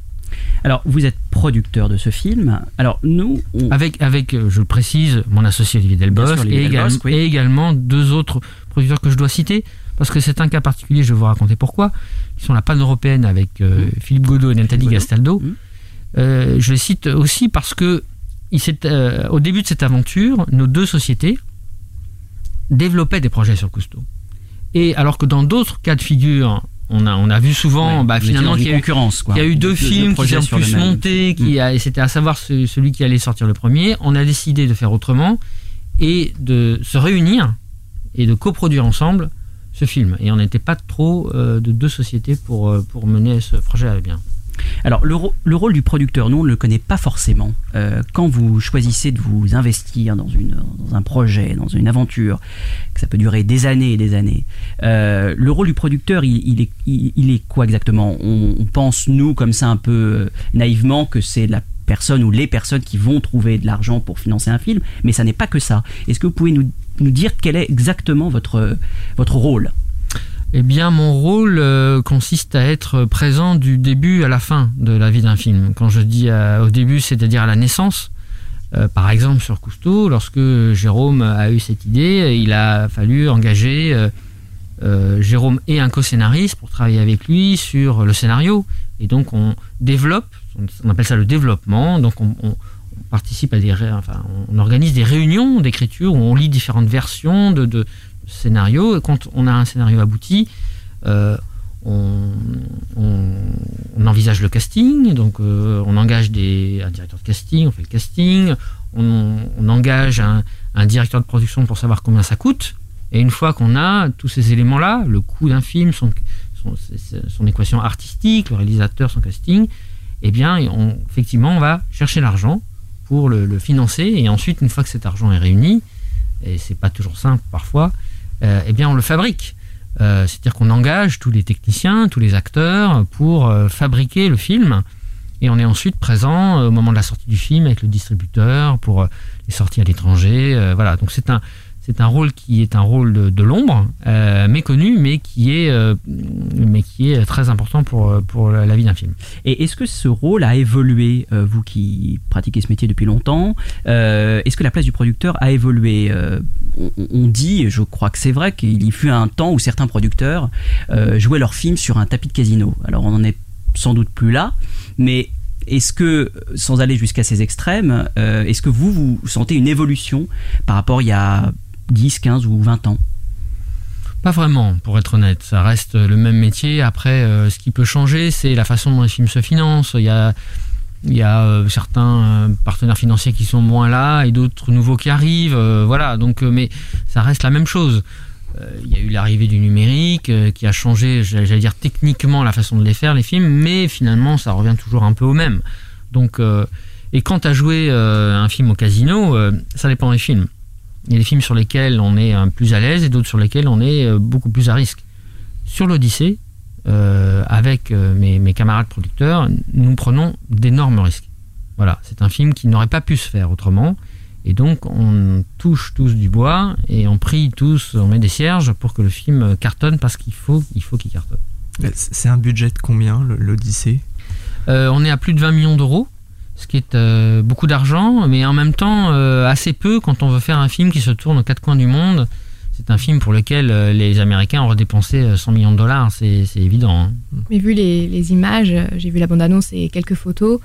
Alors, vous êtes producteur de ce film. Alors, nous, on- Avec, avec je le précise, mon associé Olivier Delbos, Bien sûr, Olivier et, Delbos, également- oui. et également deux autres producteurs que je dois citer, parce que c'est un cas particulier, je vais vous raconter pourquoi, qui sont la panne européenne avec euh, Philippe Godot et Nathalie Godot. Gastaldo. Mm. Euh, je les cite aussi parce que il euh, au début de cette aventure, nos deux sociétés développaient des projets sur Cousteau. Et alors que dans d'autres cas de figure, on a, on a vu souvent Ouais, bah, finalement qu'il y a eu concurrence, quoi. il y a eu deux, films qui projets ont pu se monter, qui Mm. a- et c'était à savoir ce- celui qui allait sortir le premier. On a décidé de faire autrement et de se réunir et de coproduire ensemble ce film. Et on n'était pas trop euh, de deux sociétés pour, euh, pour mener ce projet à bien. Alors, le, le rôle du producteur, nous, on ne le connaît pas forcément. Euh, quand vous choisissez de vous investir dans, une, dans un projet, dans une aventure, que ça peut durer des années et des années, le rôle du producteur, il, il est, il, est quoi exactement? On, on pense, nous, comme ça, un peu naïvement, que c'est la personne ou les personnes qui vont trouver de l'argent pour financer un film, mais ça n'est pas que ça. Est-ce que vous pouvez nous, nous dire quel est exactement votre, votre rôle Eh bien, mon rôle euh, consiste à être présent du début à la fin de la vie d'un film. Quand je dis euh, au début, c'est-à-dire à la naissance. Euh, par exemple, sur Cousteau, lorsque Jérôme a eu cette idée, il a fallu engager Jérôme et un co-scénariste pour travailler avec lui sur le scénario. Et donc, on développe, on appelle ça le développement. Donc, on, on- on participe à des, enfin, on organise des réunions d'écriture où on lit différentes versions de, scénarios. Et quand on a un scénario abouti, euh, on, envisage le casting, donc euh, on engage des, un directeur de casting, on fait le casting, on, engage un, directeur de production pour savoir combien ça coûte. Et une fois qu'on a tous ces éléments-là, le coût d'un film, son, son, son équation artistique, le réalisateur, son casting, eh bien, on, effectivement, on va chercher l'argent pour le, financer. Et ensuite, une fois que cet argent est réuni, et c'est pas toujours simple parfois, euh, eh bien, on le fabrique. Euh, C'est-à-dire qu'on engage tous les techniciens, tous les acteurs pour euh, fabriquer le film. Et on est ensuite présent au moment de la sortie du film avec le distributeur pour les sorties à l'étranger. voilà, donc c'est un, c'est un rôle qui est un rôle de, l'ombre, euh, méconnu, mais qui est, euh, mais qui est très important pour, pour la vie d'un film. Et est-ce que ce rôle a évolué, euh, vous qui pratiquez ce métier depuis longtemps Est-ce que la place du producteur a évolué on, dit, je crois que c'est vrai, qu'il y fut un temps où certains producteurs jouaient leurs films sur un tapis de casino. Alors on n'en est sans doute plus là, mais est-ce que, sans aller jusqu'à ces extrêmes, est-ce que vous, vous sentez une évolution par rapport il y a 10, 15 ou 20 ans Pas vraiment, pour être honnête. Ça reste le même métier. Après, euh, ce qui peut changer, c'est la façon dont les films se financent. Il y a, il y a euh, certains euh, partenaires financiers qui sont moins là et d'autres nouveaux qui arrivent. voilà, donc, mais ça reste la même chose. Il y a eu l'arrivée du numérique qui a changé, j'allais dire techniquement, la façon de les faire, les films, mais finalement, ça revient toujours un peu au même. Donc, et as joué euh, un film au casino, ça dépend des films. Il y a des films sur lesquels on est euh, plus à l'aise et d'autres sur lesquels on est euh, beaucoup plus à risque. Sur l'Odyssée, euh, avec mes, mes camarades producteurs, nous prenons d'énormes risques. Voilà, c'est un film qui n'aurait pas pu se faire autrement. Et donc, on touche tous du bois et on prie tous, on met des cierges pour que le film cartonne parce qu'il faut il faut qu'il cartonne. C'est un budget de combien, l'Odyssée? Euh, on est à plus de 20 millions d'euros, ce qui est euh, beaucoup d'argent, mais en même temps euh, assez peu quand on veut faire un film qui se tourne aux quatre coins du monde. C'est un film pour lequel euh, les Américains auraient dépensé euh, 100 millions de dollars, c'est évident. hein. Mais vu les, images, j'ai vu la bande-annonce et quelques photos,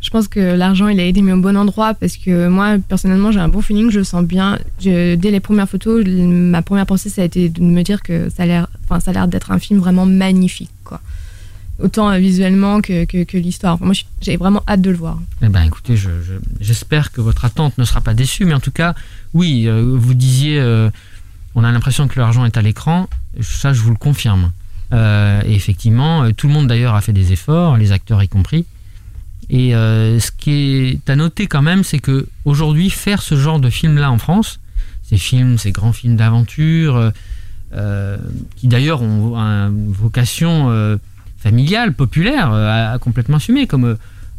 je pense que l'argent, il a été mis au bon endroit parce que moi, personnellement, j'ai un bon feeling, je sens bien. Dès les premières photos, ma première pensée, ça a été de me dire que ça a l'air ça a l'air d'être un film vraiment magnifique. Autant euh, visuellement que, l'histoire. Moi, j'ai vraiment hâte de le voir. Eh ben, écoutez, je- je- j'espère que votre attente ne sera pas déçue, mais en tout cas, oui, euh, vous disiez, euh, on a l'impression que l'argent est à l'écran. Ça, je vous le confirme. Euh, et effectivement, tout le monde d'ailleurs a fait des efforts, les acteurs y compris. Et ce qui est à noter quand même, c'est que aujourd'hui, faire ce genre de film-là en France, ces films, ces grands films d'aventure, qui d'ailleurs ont une vocation euh, familiale, populaire, euh, à, à complètement assumée, comme euh,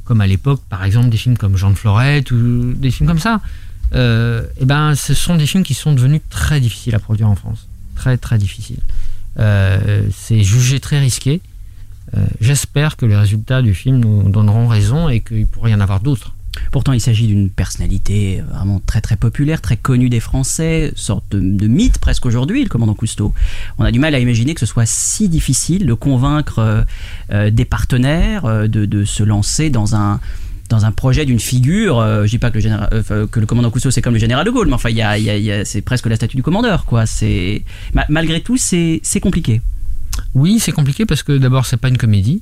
comme à l'époque, par exemple, des films comme Jean de Florette ou des films comme ça. Euh, eh ben, ce sont des films qui sont devenus très difficiles à produire en France. Très, très difficiles. Euh, c'est jugé très risqué. Euh, J'espère que les résultats du film nous donneront raison et qu'il pourrait y en avoir d'autres. Pourtant, il s'agit d'une personnalité euh, vraiment très très populaire, très connue des Français, sorte de, mythe presque aujourd'hui, le commandant Cousteau. On a du mal à imaginer que ce soit si difficile de convaincre euh, euh, des partenaires de, de se lancer dans un dans un projet d'une figure. euh, je dis pas que le, que le commandant Cousteau c'est comme le général de Gaulle, mais enfin, y a, y a- c'est presque la statue du commandeur, quoi. C'est ma- malgré tout, c'est c'est compliqué. Oui, c'est compliqué parce que d'abord, c'est pas une comédie.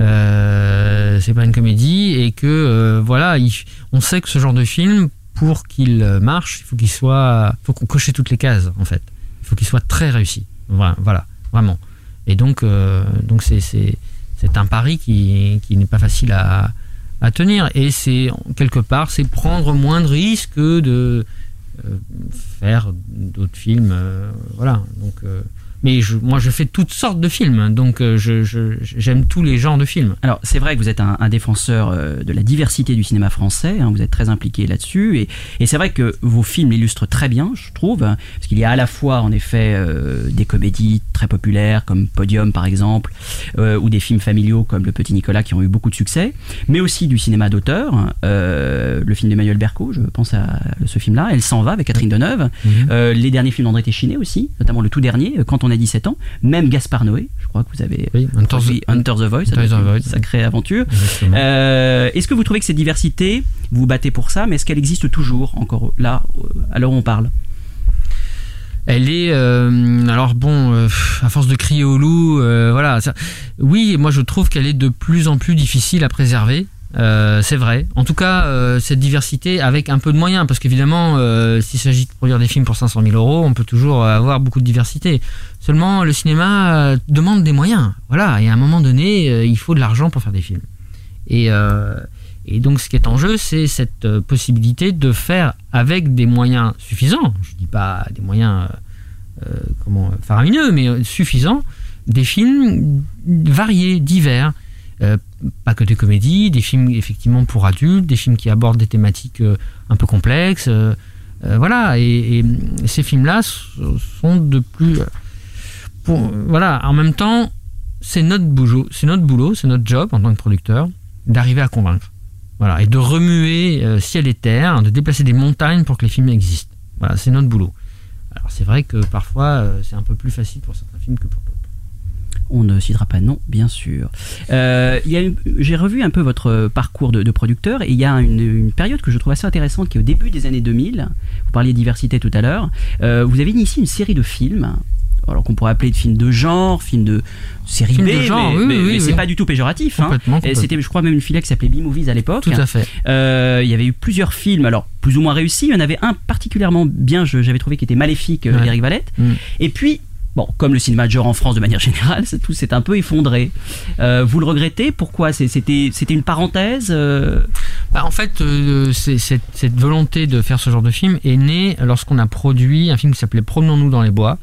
Euh, c'est pas une comédie et que euh, voilà, il- on sait que ce genre de film, pour qu'il euh, marche, il faut qu'il soit, faut qu'on coche toutes les cases en fait. Il faut qu'il soit très réussi. Voilà, vraiment. Et donc, donc c'est c'est c'est un pari qui qui n'est pas facile à à tenir et c'est quelque part c'est prendre moins de risques que de faire d'autres films voilà donc mais je, moi je fais toutes sortes de films hein, donc euh, je- j'aime tous les genres de films. Alors, c'est vrai que vous êtes un, un défenseur euh, de la diversité du cinéma français, hein, vous êtes très impliqué là-dessus, et, et c'est vrai que vos films l'illustrent très bien, je trouve, hein, parce qu'il y a à la fois, en effet, euh, des comédies très populaires, comme Podium par exemple, euh, ou des films familiaux comme Le Petit Nicolas, qui ont eu beaucoup de succès, mais aussi du cinéma d'auteur, euh, le film d'Emmanuel Berco, je pense à ce film-là, Elle s'en va avec Catherine Deneuve, euh, les derniers films d'André Téchiné aussi, notamment le tout dernier, Quand on a 17 ans, même Gaspard Noé, je crois que vous avez oui, Hunter, Hunter the Voice, Hunter the une Void. sacrée aventure. Euh, Est-ce que vous trouvez que cette diversité, vous vous battez pour ça, mais est-ce qu'elle existe toujours encore là, euh, à l'heure où on parle? Elle est euh, alors bon, euh, à force de crier au loup, euh, voilà. ça- oui, moi je trouve qu'elle est de plus en plus difficile à préserver. Euh, c'est vrai. En tout cas, euh, cette diversité avec un peu de moyens, parce qu'évidemment, euh, s'il s'agit de produire des films pour 500 000 euros, on peut toujours avoir beaucoup de diversité. Seulement, le cinéma demande des moyens. Voilà. Et à un moment donné, il faut de l'argent pour faire des films. Et, donc, ce qui est en jeu, c'est cette possibilité de faire avec des moyens suffisants. Je dis pas des moyens faramineux, mais suffisants, des films variés, divers. Euh, pas que des comédies, des films effectivement pour adultes, des films qui abordent des thématiques euh, un peu complexes. euh, voilà, et, ces films-là sont de plus. Pour, voilà, en même temps, c'est notre boulot, c'est notre boulot, c'est notre job en tant que producteur d'arriver à convaincre. Voilà, et de remuer ciel et terre, de déplacer des montagnes pour que les films existent. Voilà, c'est notre boulot. Alors c'est vrai que parfois c'est un peu plus facile pour certains films que pour d'autres. On ne citera pas non, bien sûr. Euh, J'ai revu un peu votre parcours de, de producteur et il y a une, une période que je trouve assez intéressante qui est au début des années 2000. Vous parliez de diversité tout à l'heure. Euh, vous avez initié une série de films. Alors qu'on pourrait appeler de films de genre, films de série B, de genre, mais, oui, mais- oui, mais oui, c'est pas du tout péjoratif. hein. C'était, je crois, même une filiale qui s'appelait B-Movies à l'époque. Tout à fait. Euh, il y avait eu plusieurs films, alors plus ou moins réussis. Il y en avait un particulièrement bien, j'avais trouvé qui était Maléfique, Ouais. Eric Valette. Mm. Et puis, bon, comme le cinéma de genre en France de manière générale, tout s'est un peu effondré. Euh, vous le regrettez Pourquoi C'était une parenthèse euh, Bah, en fait, euh, cette, cette volonté de faire ce genre de film est née lorsqu'on a produit un film qui s'appelait Promenons-nous dans les bois,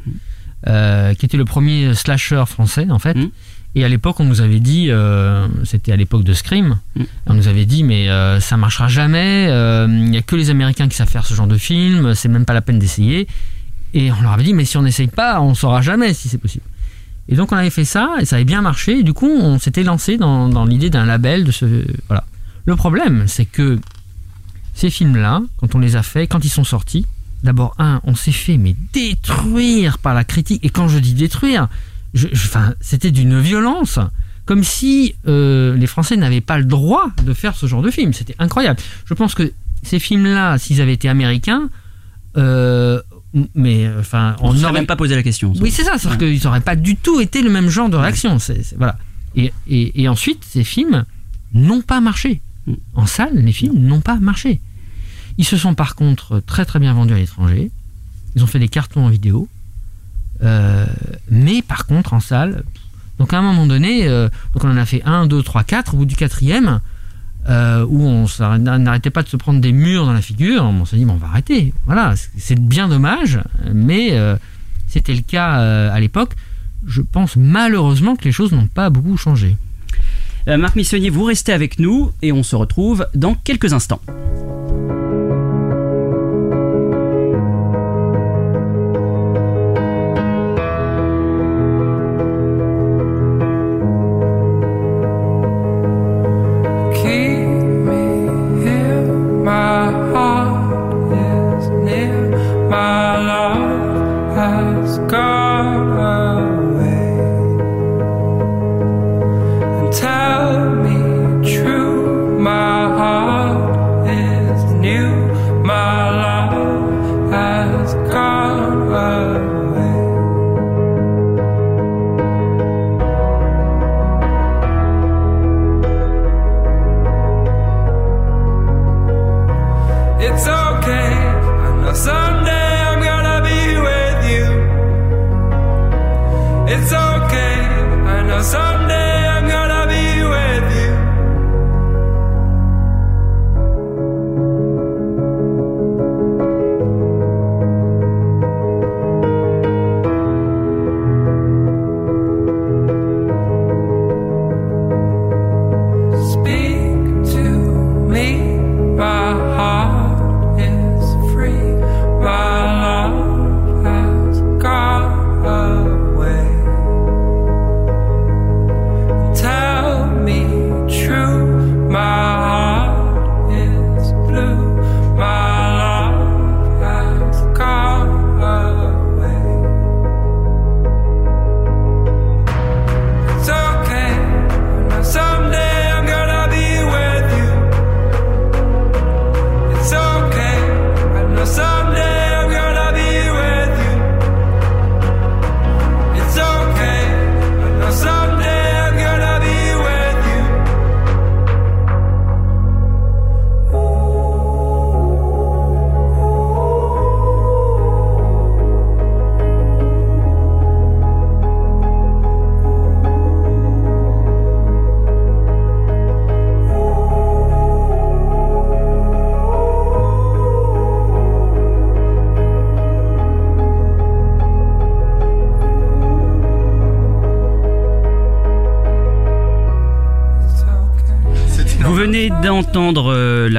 euh, qui était le premier slasher français en fait. Mm. Et à l'époque, on nous avait dit, euh, c'était à l'époque de Scream, Mm. on nous avait dit, mais euh, ça marchera jamais, euh, il n'y a que les Américains qui savent faire ce genre de film, c'est même pas la peine d'essayer. Et on leur avait dit, mais si on n'essaye pas, on saura jamais si c'est possible. Et donc on avait fait ça, et ça avait bien marché, et du coup on s'était lancé dans, dans l'idée d'un label de ce... Voilà. Le problème, c'est que ces films-là, quand on les a faits, quand ils sont sortis, d'abord, un, on s'est fait mais détruire par la critique. Et quand je dis détruire, enfin, c'était d'une violence, comme si euh, les Français n'avaient pas le droit de faire ce genre de film. C'était incroyable. Je pense que ces films-là, s'ils avaient été américains, euh, mais enfin, On n'aurait même pas posé la question. oui, c'est ça, c'est-à-dire Ouais. qu'ils n'auraient pas du tout été le même genre de réaction. C'est- c'est- voilà. Et, et- et ensuite, ces films n'ont pas marché. Mm. En salle, les films n'ont pas marché. Ils se sont par contre très très bien vendus à l'étranger. Ils ont fait des cartons en vidéo. Euh, mais par contre, en salle, donc à un moment donné, euh, donc on en a fait un, deux, trois, quatre. Au bout du quatrième, euh, où on n'arrêtait pas de se prendre des murs dans la figure, on s'est dit, on va arrêter. Voilà, c'est- bien dommage, mais euh, c'était le cas euh, à l'époque. Je pense malheureusement que les choses n'ont pas beaucoup changé. Marc Missonnier, vous restez avec nous et on se retrouve dans quelques instants.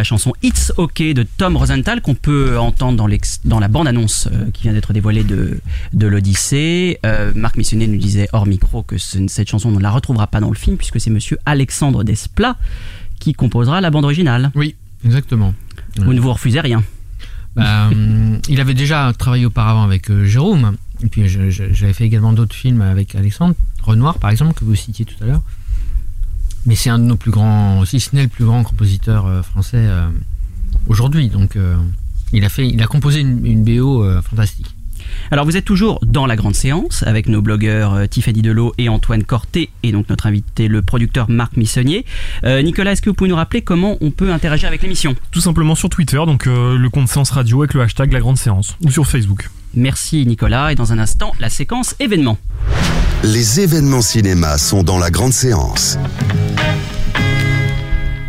La chanson It's OK de Tom Rosenthal qu'on peut entendre dans, la bande-annonce euh, qui vient d'être dévoilée de, de l'Odyssée. Euh, Marc Missionnet nous disait hors micro que ce- cette chanson on ne la retrouvera pas dans le film puisque c'est monsieur Alexandre Desplat qui composera la bande originale. Oui, exactement. Vous ne vous refusez rien. Bah, hum, il avait déjà travaillé auparavant avec euh, Jérôme, et puis j'avais fait également d'autres films avec Alexandre, Renoir par exemple, que vous citiez tout à l'heure. Mais c'est un de nos plus grands, si ce n'est le plus grand compositeur euh, français euh, aujourd'hui. Donc euh, il, a fait, il a composé une, une BO fantastique. Alors vous êtes toujours dans la grande séance avec nos blogueurs euh, Tiffany Delot et Antoine Corté et donc notre invité le producteur Marc Missonnier. Euh, Nicolas, est-ce que vous pouvez nous rappeler comment on peut interagir avec l'émission? Tout simplement sur Twitter, donc euh, le compte Séance Radio avec le hashtag La Grande Séance, ou sur Facebook. Merci Nicolas et dans un instant la séquence événements. Les événements cinéma sont dans la grande séance.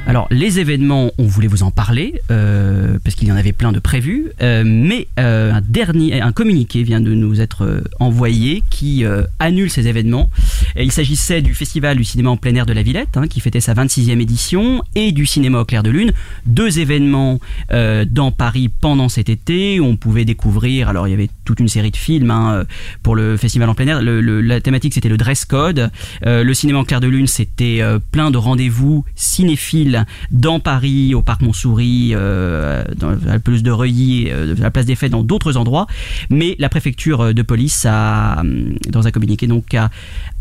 Alors les événements, on voulait vous en parler euh, parce qu'il y en avait plein de prévus, euh, mais euh, un dernier, un communiqué vient de nous être envoyé qui annule ces événements. Il s'agissait du festival du cinéma en plein air de la Villette hein, qui fêtait sa 26e édition et du cinéma au clair de lune, deux événements dans Paris pendant cet été où on pouvait découvrir. Alors il y avait toute une série de films hein, pour le festival en plein air. La thématique c'était le dress code. Le cinéma en clair de lune c'était plein de rendez-vous cinéphiles dans Paris, au parc Montsouris, euh, dans la de Reuilly, euh, à la place des Fêtes, dans d'autres endroits. Mais la préfecture de police a, hum, dans un communiqué, donc a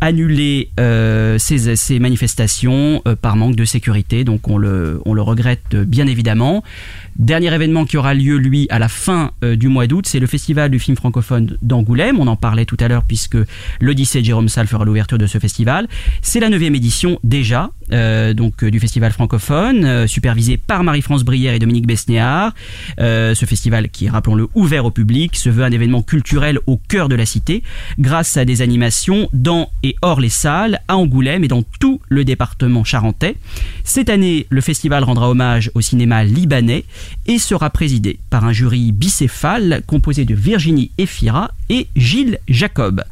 annulé euh, ces, manifestations euh, par manque de sécurité. Donc on le, regrette euh, bien évidemment. Dernier événement qui aura lieu, lui, à la fin euh, du mois d'août, c'est le Festival du film francophone d'Angoulême. On en parlait tout à l'heure puisque l'Odyssée Jérôme Salle fera l'ouverture de ce festival. C'est la neuvième édition déjà euh, donc euh, du festival francophone, supervisé par Marie-France Brière et Dominique Besnéard. Ce festival, qui rappelons-le, ouvert au public, se veut un événement culturel au cœur de la cité, grâce à des animations dans et hors les salles, à Angoulême et dans tout le département charentais. Cette année, le festival rendra hommage au cinéma libanais et sera présidé par un jury bicéphale composé de Virginie Efira et Gilles Jacob.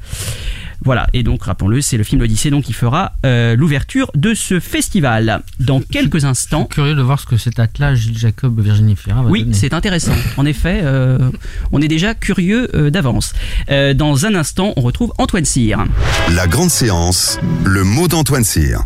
Voilà, et donc rappelons-le, c'est le film L'Odyssée donc qui fera euh, l'ouverture de ce festival. Dans quelques instants. Curieux de voir ce que cet attelage Gilles Jacob Virginie Fira va Oui, donner. c'est intéressant. En effet, euh, on est déjà curieux euh, d'avance. Euh, dans un instant, on retrouve Antoine Cyr. La grande séance, le mot d'Antoine Cyr.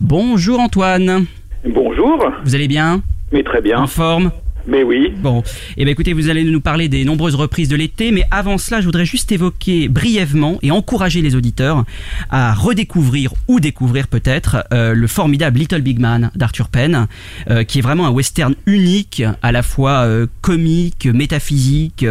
Bonjour Antoine. Bonjour. Vous allez bien? Mais très bien. En forme Mais oui. Bon, eh bien écoutez, vous allez nous parler des nombreuses reprises de l'été, mais avant cela, je voudrais juste évoquer brièvement et encourager les auditeurs à redécouvrir ou découvrir peut-être euh, le formidable Little Big Man d'Arthur Penn, euh, qui est vraiment un western unique, à la fois euh, comique, métaphysique,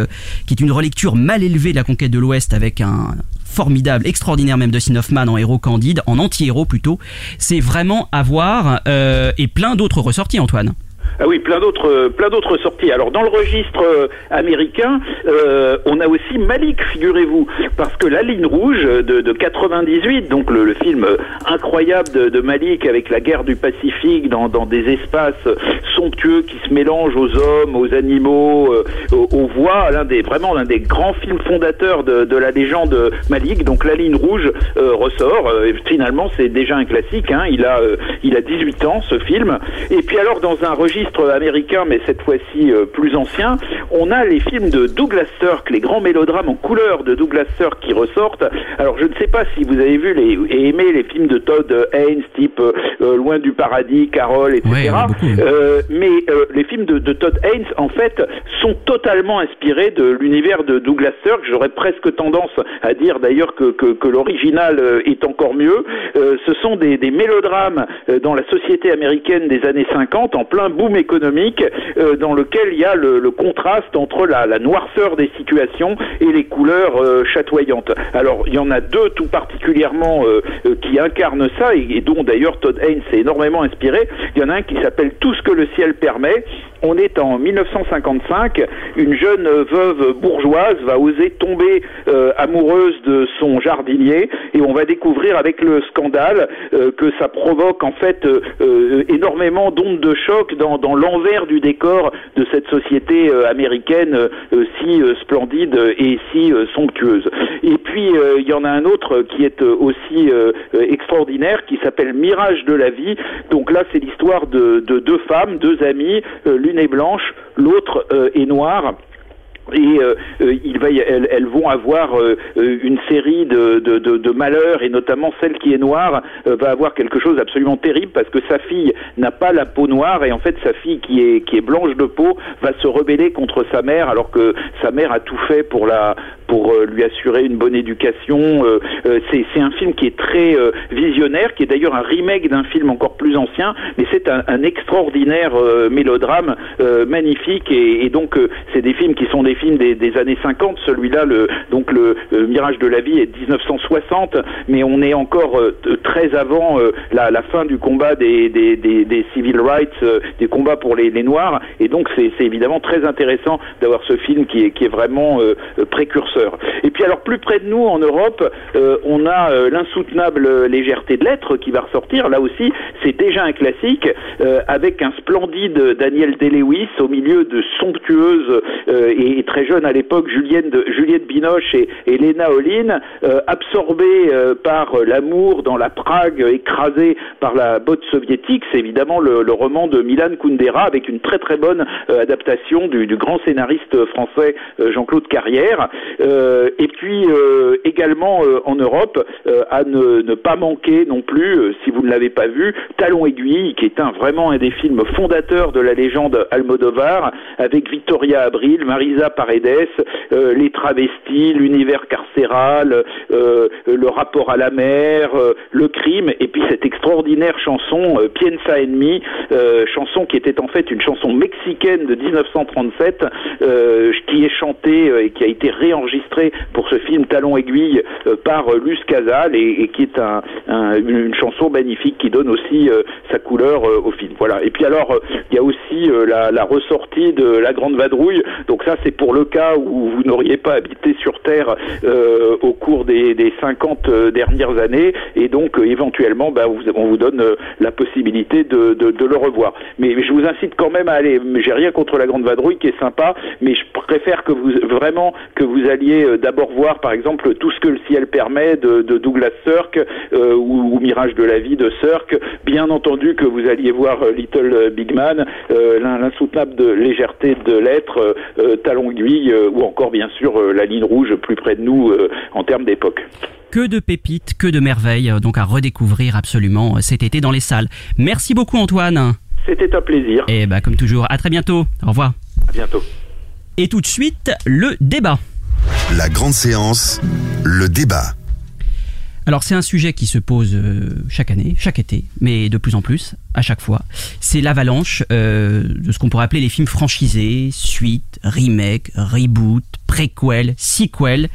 qui est une relecture mal élevée de la conquête de l'Ouest avec un formidable, extraordinaire même Dustin Hoffman en héros candide, en anti-héros plutôt. C'est vraiment à voir et plein d'autres ressorties, Antoine. Ah oui, plein d'autres, euh, plein d'autres sorties. Alors dans le registre euh, américain, euh, on a aussi Malik, figurez-vous, parce que La Ligne Rouge de, de 98, donc le, film incroyable de, Malik avec la guerre du Pacifique dans, des espaces somptueux qui se mélangent aux hommes, aux animaux, euh, aux, voix, l'un des vraiment l'un des grands films fondateurs de, la légende Malik. Donc La Ligne Rouge ressort. Finalement, c'est déjà un classique. Hein. Il a, il a 18 ans ce film. Et puis alors dans un registre américain, mais cette fois-ci euh, plus ancien, on a les films de Douglas Sirk, les grands mélodrames en couleur de Douglas Sirk qui ressortent. Alors je ne sais pas si vous avez vu les, et aimé les films de Todd Haynes, type euh, euh, Loin du paradis, Carole, etc. Ouais. Euh, mais les films de, de Todd Haynes, en fait, sont totalement inspirés de l'univers de Douglas Sirk. J'aurais presque tendance à dire d'ailleurs que, que, que l'original est encore mieux. Ce sont des, des mélodrames dans la société américaine des années 50, en plein économique, euh, dans lequel il y a le, le contraste entre la, la noirceur des situations et les couleurs euh, chatoyantes. Alors, il y en a deux tout particulièrement euh, euh, qui incarnent ça et, et dont d'ailleurs Todd Haynes s'est énormément inspiré. Il y en a un qui s'appelle Tout ce que le ciel permet. On est en 1955. Une jeune veuve bourgeoise va oser tomber euh, amoureuse de son jardinier et on va découvrir avec le scandale que ça provoque en fait énormément d'ondes de choc dans, dans, l'envers du décor de cette société euh, américaine euh, si euh, splendide et si somptueuse. Et puis il y en a un autre qui est aussi extraordinaire qui s'appelle Mirage de la vie. Donc là c'est l'histoire de, de deux femmes, deux amies, l'une est blanche, l'autre est noire et euh, euh, il va elles, elles vont avoir euh, euh, une série de, de, de, de malheurs et notamment celle qui est noire euh, va avoir quelque chose d'absolument terrible parce que sa fille n'a pas la peau noire et en fait sa fille qui est qui est blanche de peau va se rebeller contre sa mère alors que sa mère a tout fait pour la pour euh, lui assurer une bonne éducation. C'est un film qui est très visionnaire, qui est d'ailleurs un remake d'un film encore plus ancien, mais c'est un, un extraordinaire mélodrame magnifique et, et donc c'est des films qui sont des films des, années 50. Celui-là, le donc le euh, Mirage de la vie est de 1960, mais on est encore euh, très avant euh, la, fin du combat des, civil rights, des combats pour les, Noirs, et donc c'est évidemment très intéressant d'avoir ce film qui est, qui est vraiment précurseur. Et puis alors plus près de nous en Europe, on a l'insoutenable légèreté de l'être qui va ressortir. Là aussi, c'est déjà un classique avec un splendide Daniel Day-Lewis au milieu de somptueuses et très jeune à l'époque Julienne Juliette Binoche et, et Lena Olin, euh, euh, par euh, l'amour dans la Prague écrasée par la botte soviétique. C'est évidemment le, roman de Milan Kundera avec une très très bonne euh, adaptation du, du grand scénariste français Jean-Claude Carrière. Et puis également en Europe, à ne, ne pas manquer non plus, si vous ne l'avez pas vu, Talon aiguille, qui est un vraiment un des films fondateurs de la légende Almodovar, avec Victoria Abril, Marisa Paredes, euh, les travestis, l'univers carcéral, euh, le rapport à la mer, euh, le crime, et puis cette extraordinaire chanson euh, Piensa en mi, euh, chanson qui était en fait une chanson mexicaine de 1937, euh, qui est chantée et qui a été réenregistrée pour ce film Talon aiguille par Luce Casal et, qui est un, un- une, chanson magnifique qui donne aussi sa couleur au film. Voilà. Et puis alors, il y a aussi la ressortie de La Grande Vadrouille. Donc ça, c'est pour le cas où vous n'auriez pas habité sur Terre euh, au cours des, des 50 euh, dernières années. Et donc, euh, éventuellement, bah, on vous donne la possibilité de, le revoir. Mais je vous incite quand même à aller. J'ai rien contre La Grande Vadrouille qui est sympa, mais je préfère que vous vraiment que vous alliez d'abord voir, par exemple, tout ce que le ciel permet de, Douglas Sirk ou, Mirage de la vie de Sirk. Bien entendu que vous alliez voir Little Big Man, l'in- l'insoutenable légèreté de l'être, Talon aiguille, euh, ou encore bien sûr euh, la ligne rouge plus près de nous euh, en termes d'époque. Que de pépites, que de merveilles, donc à redécouvrir absolument cet été dans les salles. Merci beaucoup Antoine. C'était un plaisir. Et bah comme toujours, à très bientôt. Au revoir. À bientôt. Et tout de suite, le débat. La grande séance, le débat. Alors c'est un sujet qui se pose euh, chaque année, chaque été, mais de plus en plus, à chaque fois. C'est l'avalanche euh, de ce qu'on pourrait appeler les films franchisés, suites, remakes, reboot, préquels, sequels,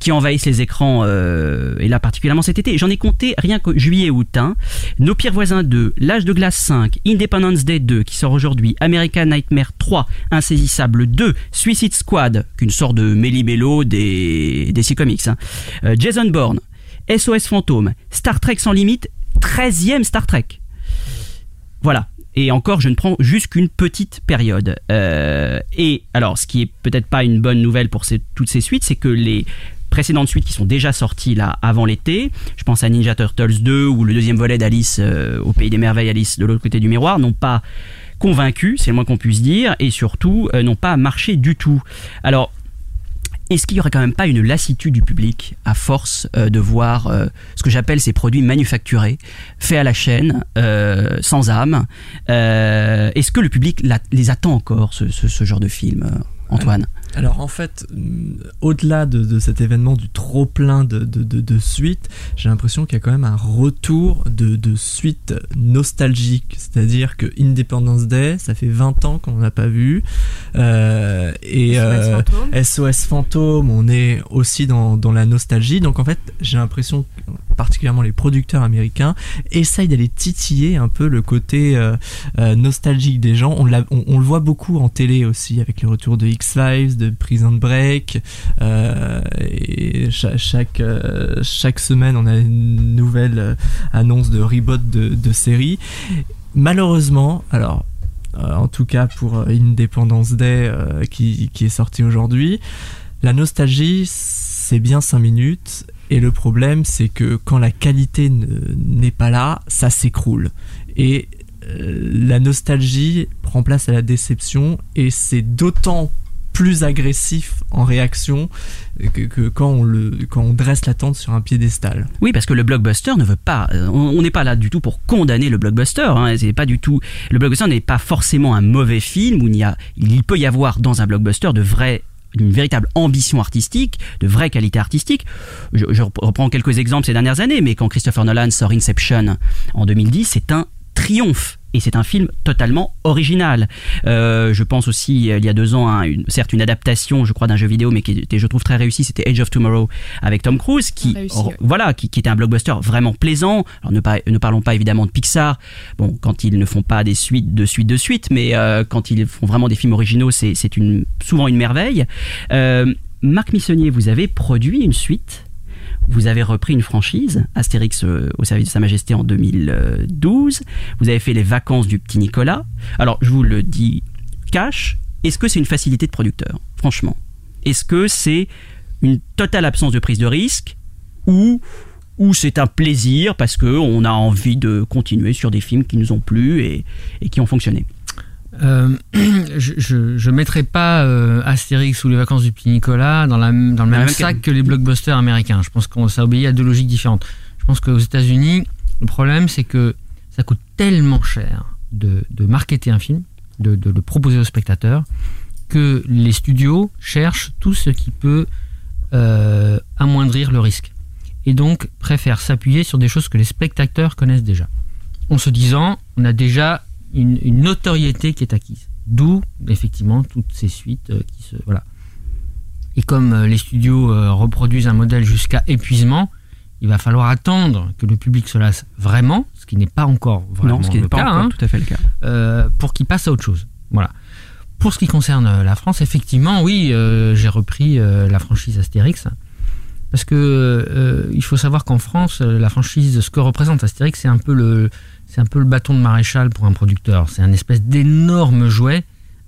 qui envahissent les écrans, euh, et là particulièrement cet été. J'en ai compté rien que juillet-août. Hein. Nos pires voisins 2, L'âge de glace 5, Independence Day 2 qui sort aujourd'hui, American Nightmare 3, Insaisissable 2, Suicide Squad, qu'une sorte de méli-mélo des, des comics, hein. Euh, Jason Bourne, SOS Fantôme, Star Trek sans limite, 13e Star Trek. Voilà. Et encore, je ne prends juste qu'une petite période. Euh, et alors, ce qui est peut-être pas une bonne nouvelle pour toutes ces suites, c'est que les précédentes suites qui sont déjà sorties là avant l'été, je pense à Ninja Turtles 2 ou le deuxième volet d'Alice euh, au Pays des Merveilles, Alice de l'autre côté du miroir, n'ont pas convaincu, c'est le moins qu'on puisse dire, et surtout euh, n'ont pas marché du tout. Alors, est-ce qu'il y aurait quand même pas une lassitude du public à force euh, de voir euh, ce que j'appelle ces produits manufacturés, faits à la chaîne, euh, sans âme Est-ce que le public les attend encore, ce, ce- genre de film, Antoine? Alors en fait, euh, au-delà de, de cet événement du trop plein de, de, de- de suites, j'ai l'impression qu'il y a quand même un retour de, suites nostalgiques. C'est-à-dire que Independence Day, ça fait 20 ans qu'on n'a pas vu. Euh, et SOS euh, Fantôme. SOS Fantôme, on est aussi dans, dans la nostalgie. Donc en fait, j'ai l'impression que particulièrement les producteurs américains essayent d'aller titiller un peu le côté euh, nostalgique des gens. On, on le voit beaucoup en télé aussi avec le retour de X-Files, de Prison Break. euh, et cha- chaque, euh, chaque semaine, on a une nouvelle euh, annonce de reboot de, série. Malheureusement, alors en tout cas pour Independence Day qui, qui est sorti aujourd'hui. La nostalgie, c'est bien 5 minutes. Et le problème, c'est que quand la qualité ne- n'est pas là, ça s'écroule. Et la nostalgie prend place à la déception. Et c'est d'autant plus agressif en réaction que, quand, on le, dresse l'attente sur un piédestal. Oui, parce que le blockbuster ne veut pas. euh, On n'est pas là du tout pour condamner le blockbuster. Hein, c'est pas du tout. Le blockbuster n'est pas forcément un mauvais film où. Il peut y avoir dans un blockbuster de vrais une véritable ambition artistique, de vraie qualité artistique. Je, je reprends quelques exemples ces dernières années, mais quand Christopher Nolan sort Inception en 2010, c'est un triomphe. Et c'est un film totalement original. Euh, je pense aussi, euh, il y a deux ans, à une- certes une adaptation, je crois, d'un jeu vidéo, mais qui était, je trouve, très réussi. C'était Age of Tomorrow avec Tom Cruise, qui, Réussi, or- ouais. voilà, qui, qui était un blockbuster vraiment plaisant. Alors ne, pas- ne parlons pas évidemment de Pixar. Bon, quand ils ne font pas des suites de suites de suites, mais euh, quand ils font vraiment des films originaux, c'est c'est une souvent une merveille. Euh, Marc Missonnier, vous avez produit une suite. Vous avez repris une franchise, Astérix euh, au service de Sa Majesté en 2012. Vous avez fait les vacances du petit Nicolas. Alors, je vous le dis cash, est-ce que c'est une facilité de producteur Franchement? Est-ce que c'est une totale absence de prise de risque ou, ou c'est un plaisir parce qu'on a envie de continuer sur des films qui nous ont plu et, et qui ont fonctionné? Euh, je, je mettrai pas euh, Astérix ou les vacances du petit Nicolas dans, la, dans le même sac que les blockbusters américains. Je pense que ça obéit à deux logiques différentes. Je pense qu'aux États-Unis, le problème c'est que ça coûte tellement cher de, de marketer un film, de, de le proposer au spectateur, que les studios cherchent tout ce qui peut euh, amoindrir le risque. Et donc préfèrent s'appuyer sur des choses que les spectateurs connaissent déjà. En se disant, on a déjà une, une notoriété qui est acquise. D'où, effectivement, toutes ces suites euh, qui se. Voilà. Et comme euh, les studios euh, reproduisent un modèle jusqu'à épuisement, il va falloir attendre que le public se lasse vraiment, ce qui n'est pas encore vraiment Non, ce qui le n'est pas cas, encore hein, tout à fait le cas. pour qu'il passe à autre chose. Voilà. Pour ce qui concerne la France, effectivement, oui, j'ai repris la franchise Astérix. Parce que euh, il faut savoir qu'en France, euh, la franchise, ce que représente Astérix, c'est un peu le, c'est un peu le bâton de maréchal pour un producteur. C'est un espèce d'énorme jouet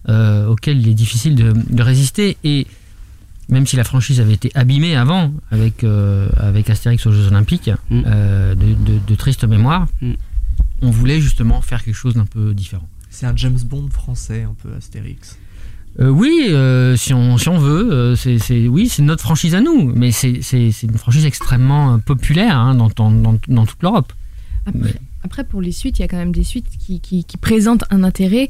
euh, auquel il est difficile de, de résister. Et même si la franchise avait été abîmée avant avec, euh, avec Astérix aux Jeux Olympiques, Mm. euh, de, de, de triste mémoire, Mm. on voulait justement faire quelque chose d'un peu différent. C'est un James Bond français, un peu Astérix. Euh, oui, euh, si, on, si on veut, euh, c'est, c'est- oui, c'est notre franchise à nous, mais c'est, c'est, c'est une franchise extrêmement euh, populaire hein, dans, dans, dans, dans toute l'Europe. Après, après, pour les suites, il y a quand même des suites qui, qui- qui présentent un intérêt.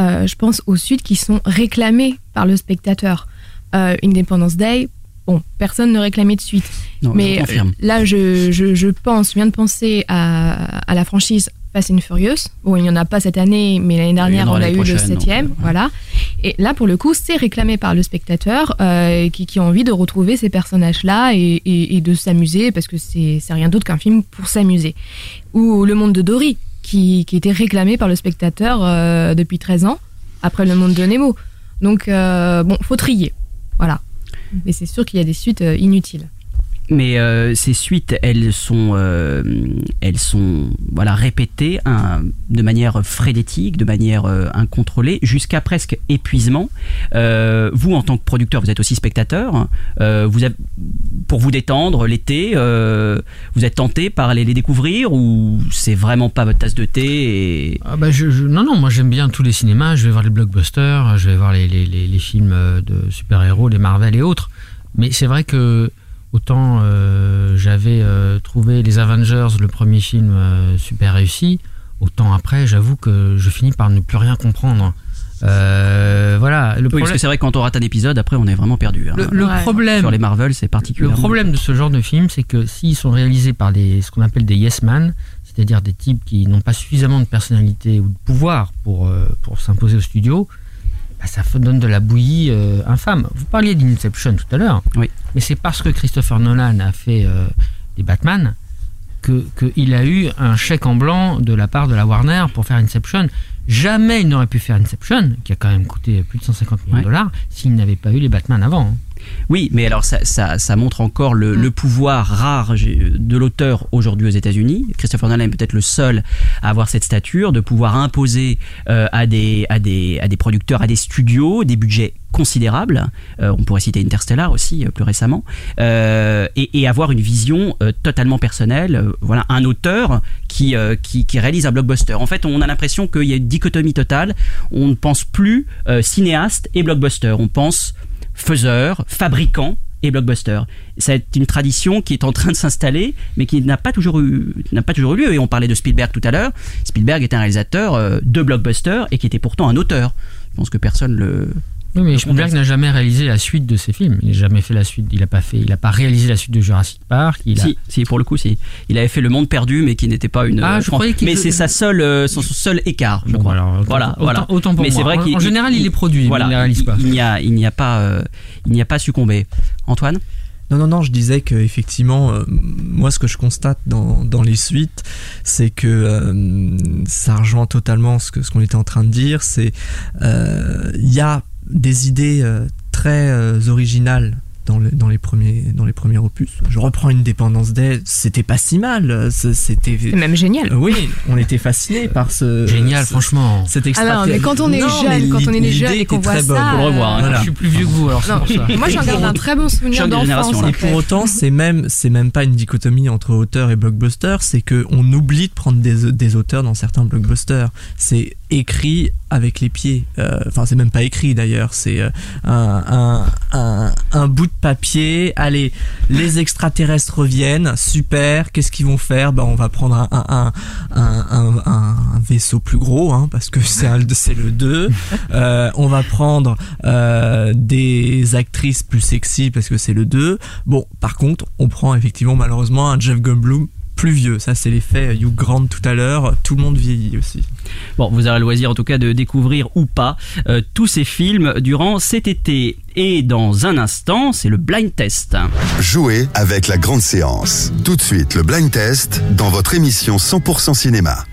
euh, je pense aux suites qui sont réclamées par le spectateur. Euh, Independence Day, bon, personne ne réclamait de suite. Non, Mais là, je, je, je pense, je viens de penser à, à la franchise Fast and Furious. Bon, il n'y en a pas cette année, mais l'année dernière, on a eu le septième. ouais. Voilà. Et là, pour le coup, c'est réclamé par le spectateur euh, qui, qui a envie de retrouver ces personnages-là et, et- et de s'amuser parce que c'est rien d'autre qu'un film pour s'amuser. Ou Le Monde de Dory, qui, qui était réclamé par le spectateur euh, depuis 13 ans, après Le Monde de Nemo. Donc, euh, bon, faut trier. Voilà. Mais c'est sûr qu'il y a des suites inutiles. Mais euh, ces suites, elles sont, euh, elles sont voilà, répétées hein, de manière frénétique, de manière euh, incontrôlée, jusqu'à presque épuisement. Vous, en tant que producteur, vous êtes aussi spectateur. Vous pour vous détendre l'été, vous êtes tenté par aller les découvrir ou c'est vraiment pas votre tasse de thé. Ah bah non, non, moi j'aime bien tous les cinémas, je vais voir les blockbusters, je vais voir les, les, films de super-héros, les Marvel et autres. Mais c'est vrai que autant euh, j'avais euh, trouvé les Avengers, le premier film, euh, super réussi, autant après j'avoue que je finis par ne plus rien comprendre. Euh, voilà, le Oui, parce que c'est vrai que quand on rate un épisode, après on est vraiment perdu. hein. le, le Ouais. problème Sur les Marvel, c'est le particulièrement... problème de ce genre de film, c'est que s'ils sont réalisés par des, ce qu'on appelle des yes man, c'est-à-dire des types qui n'ont pas suffisamment de personnalité ou de pouvoir pour, euh, pour s'imposer au studio, bah, ça donne de la bouillie euh, infâme. Vous parliez d'Inception tout à l'heure, Oui. mais c'est parce que Christopher Nolan a fait euh, des Batman que qu'il a eu un chèque en blanc de la part de la Warner pour faire Inception. Jamais il n'aurait pu faire Inception, qui a quand même coûté plus de 150 millions de dollars, s'il n'avait pas eu les Batman avant. hein. Oui, mais alors ça, ça, ça montre encore le, le pouvoir rare de l'auteur aujourd'hui aux États-Unis. Christopher Nolan est peut-être le seul à avoir cette stature de pouvoir imposer euh, à, des, à, des, à des producteurs, à des studios, des budgets considérables. Euh, on pourrait citer Interstellar aussi euh, plus récemment, euh, et, et avoir une vision totalement personnelle. Voilà, un auteur qui, qui, qui réalise un blockbuster. En fait, on a l'impression qu'il y a une dichotomie totale. On ne pense plus cinéaste et blockbuster. On pense faiseur, fabricant et blockbuster. C'est une tradition qui est en train de s'installer, mais qui n'a pas toujours eu, n'a pas toujours eu lieu. Et on parlait de Spielberg tout à l'heure. Spielberg est un réalisateur euh, de blockbuster et qui était pourtant un auteur. Je pense que personne le. Oui, mais Spielberg n'a jamais réalisé la suite de ses films. Il n'a jamais fait la suite. Il n'a pas fait. Il n'a pas réalisé la suite de Jurassic Park. Il a. Si, si, pour le coup, si. Il avait fait Le Monde Perdu, mais qui n'était pas une. Ah, euh, je croyais qu'il mais c'est sa seule, euh, son, son seul écart, je Bon, crois. alors, autant- voilà, autant- voilà. autant pour mais c'est moi. vrai En- qu'il- en général, il les produit, mais Voilà, il les réalise pas. Il n'y a, il n'y a pas, euh, il n'y a pas succombé. Antoine? Non, non, non, je disais que effectivement, euh, moi, ce que je constate dans, dans les suites, c'est que euh, ça rejoint totalement ce que ce qu'on était en train de dire. C'est euh, il y a des idées euh, très euh, originales. Dans, le- dans les premiers dans les premiers opus je reprends une dépendance Day c'était pas si mal c'était même génial. Euh, oui on était fasciné par ce Génial, ce- franchement. cet Ah non, mais quand on est Non, jeune, quand on est jeune et qu'on était voit très bonne. ça, Faut le revoir, hein. Voilà. Je suis plus vieux que vous, alors non. pour ça. Moi, j'en garde un très bon souvenir d'enfance. Et pour autant, c'est même, c'est même pas une dichotomie entre auteur et blockbuster, c'est que on oublie de prendre des, des auteurs dans certains blockbusters. C'est écrit avec les pieds. Euh, Enfin, c'est même pas écrit d'ailleurs. C'est euh, un, un, un, un bout de papier. Allez, les extraterrestres reviennent. Super. Qu'est-ce qu'ils vont faire? Ben, on va prendre un, un, vaisseau plus gros, hein, parce que c'est le 2. Euh, on va prendre des actrices plus sexy parce que c'est le 2. Bon, par contre, on prend effectivement malheureusement un Jeff Goldblum plus vieux. Ça, c'est l'effet Hugh Grant tout à l'heure. Tout le monde vieillit aussi. Bon, vous aurez le loisir en tout cas de découvrir ou pas euh, tous ces films durant cet été. Et dans un instant, c'est le blind test. Jouez avec la grande séance. Tout de suite, le blind test dans votre émission 100% cinéma.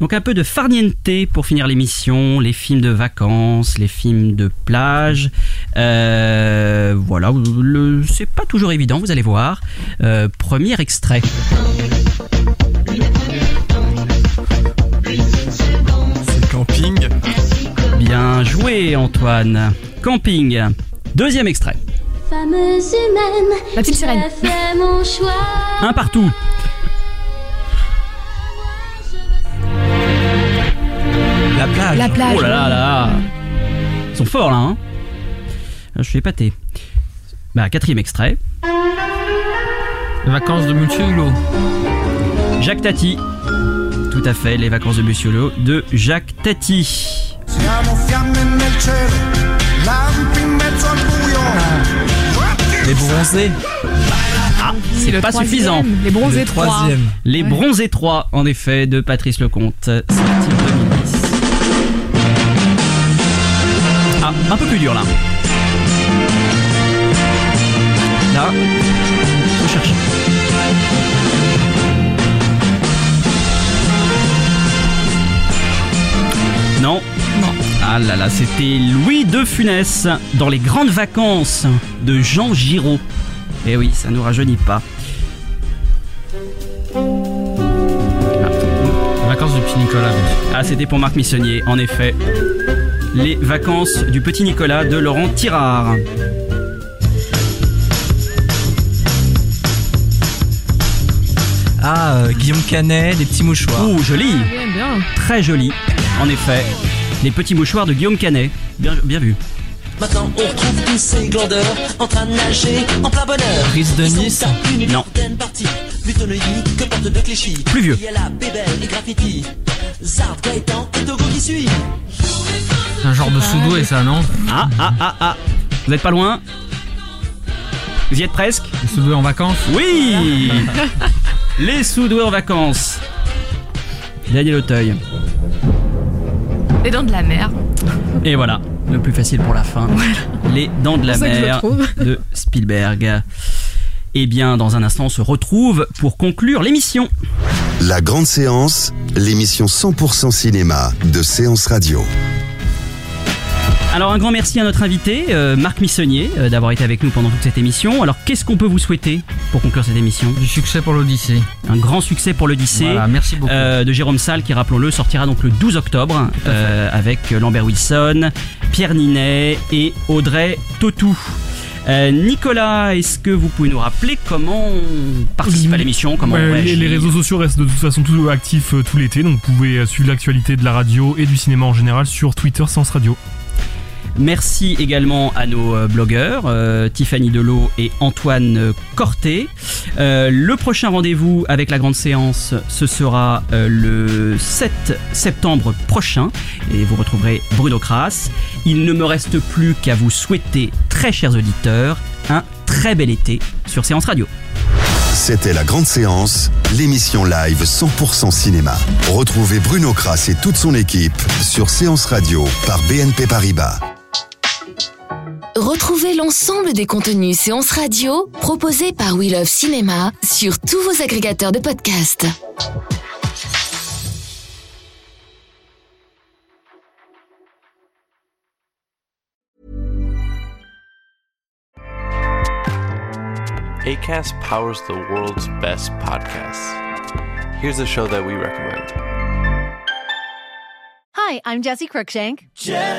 Donc un peu de farniente pour finir l'émission, les films de vacances, les films de plage. Euh, voilà, le- c'est pas toujours évident, vous allez voir. Euh, premier extrait. C'est camping. Bien joué Antoine. Camping. Deuxième extrait. Fameuse humaine, La petite sirène. j'ai fait mon choix. Un partout. La plage. La plage. Oh là là là Ils sont forts là, hein Je suis épaté. Bah, quatrième extrait. Les vacances de Monsieur Hulot. Jacques Tati. Tout à fait, les vacances de Monsieur Hulot de Jacques Tati. Les bronzés. Ah, C'est c'est pas troisième, suffisant. Les bronzés Le 3. troisième. Les Ouais. bronzés 3, en effet, de Patrice Lecomte, sorti Ah, un peu plus dur là. Là, faut chercher. Non. Non. Ah là là, c'était Louis de Funès dans les grandes vacances de Jean Giraud. Eh oui, ça nous rajeunit pas. Les vacances du petit Nicolas. Ah, c'était pour Marc Missonnier, en effet. Les vacances du petit Nicolas de Laurent Tirard. Ah, euh, Guillaume Canet, des petits mouchoirs. Ouh, joli bien. Très joli, en effet. Les petits mouchoirs de Guillaume Canet. Bien, bien vu. Maintenant on retrouve tous ces glandeurs en train de nager en plein bonheur. Prise de Nice. Non. certaine partie, plutôt Neuilly que porte de Clichy. Plus vieux. Il y a la Bébel et Graffiti. Zard, Gaëtan et Togo qui suit. C'est un genre de sous-doué, ça, non Ah, ah, ah, ah. Vous êtes pas loin Vous y êtes presque Les sous-doués en vacances Oui Les sous-doués en vacances. Daniel Auteuil. Les dents de la mer. Et voilà, le plus facile pour la fin. Les dents de la mer de Spielberg. Et bien, dans un instant, on se retrouve pour conclure l'émission. La grande séance, l'émission 100% cinéma de Séance Radio. Alors un grand merci à notre invité, euh, Marc Missonnier, euh, d'avoir été avec nous pendant toute cette émission. Alors qu'est-ce qu'on peut vous souhaiter pour conclure cette émission? Du succès pour l'Odyssée. Un grand succès pour l'Odyssée. Voilà, merci beaucoup. euh, de Jérôme Salle qui, rappelons-le, sortira donc le 12 octobre euh, avec Lambert Wilson, Pierre Ninet et Audrey Totou. Euh, Nicolas, est-ce que vous pouvez nous rappeler comment on participe à l'émission comment on les, réseaux sociaux restent de toute façon tout actifs euh, tout l'été, donc vous pouvez suivre l'actualité de la radio et du cinéma en général sur Twitter Séance Radio. Merci également à nos euh, blogueurs, euh, Tiffany Delot et Antoine euh, Corté. Le prochain rendez-vous avec la grande séance, ce sera le 7 septembre prochain et vous retrouverez Bruno Kras. Il ne me reste plus qu'à vous souhaiter, très chers auditeurs, un très bel été sur Séance Radio. C'était la grande séance, l'émission live 100% cinéma. Retrouvez Bruno Kras et toute son équipe sur Séance Radio par BNP Paribas. Retrouvez l'ensemble des contenus séances radio proposés par We Love Cinéma sur tous vos agrégateurs de podcasts. ACAST powers the world's best podcasts. Here's a show that we recommend. Hi, I'm Jesse Cruikshank. Jesse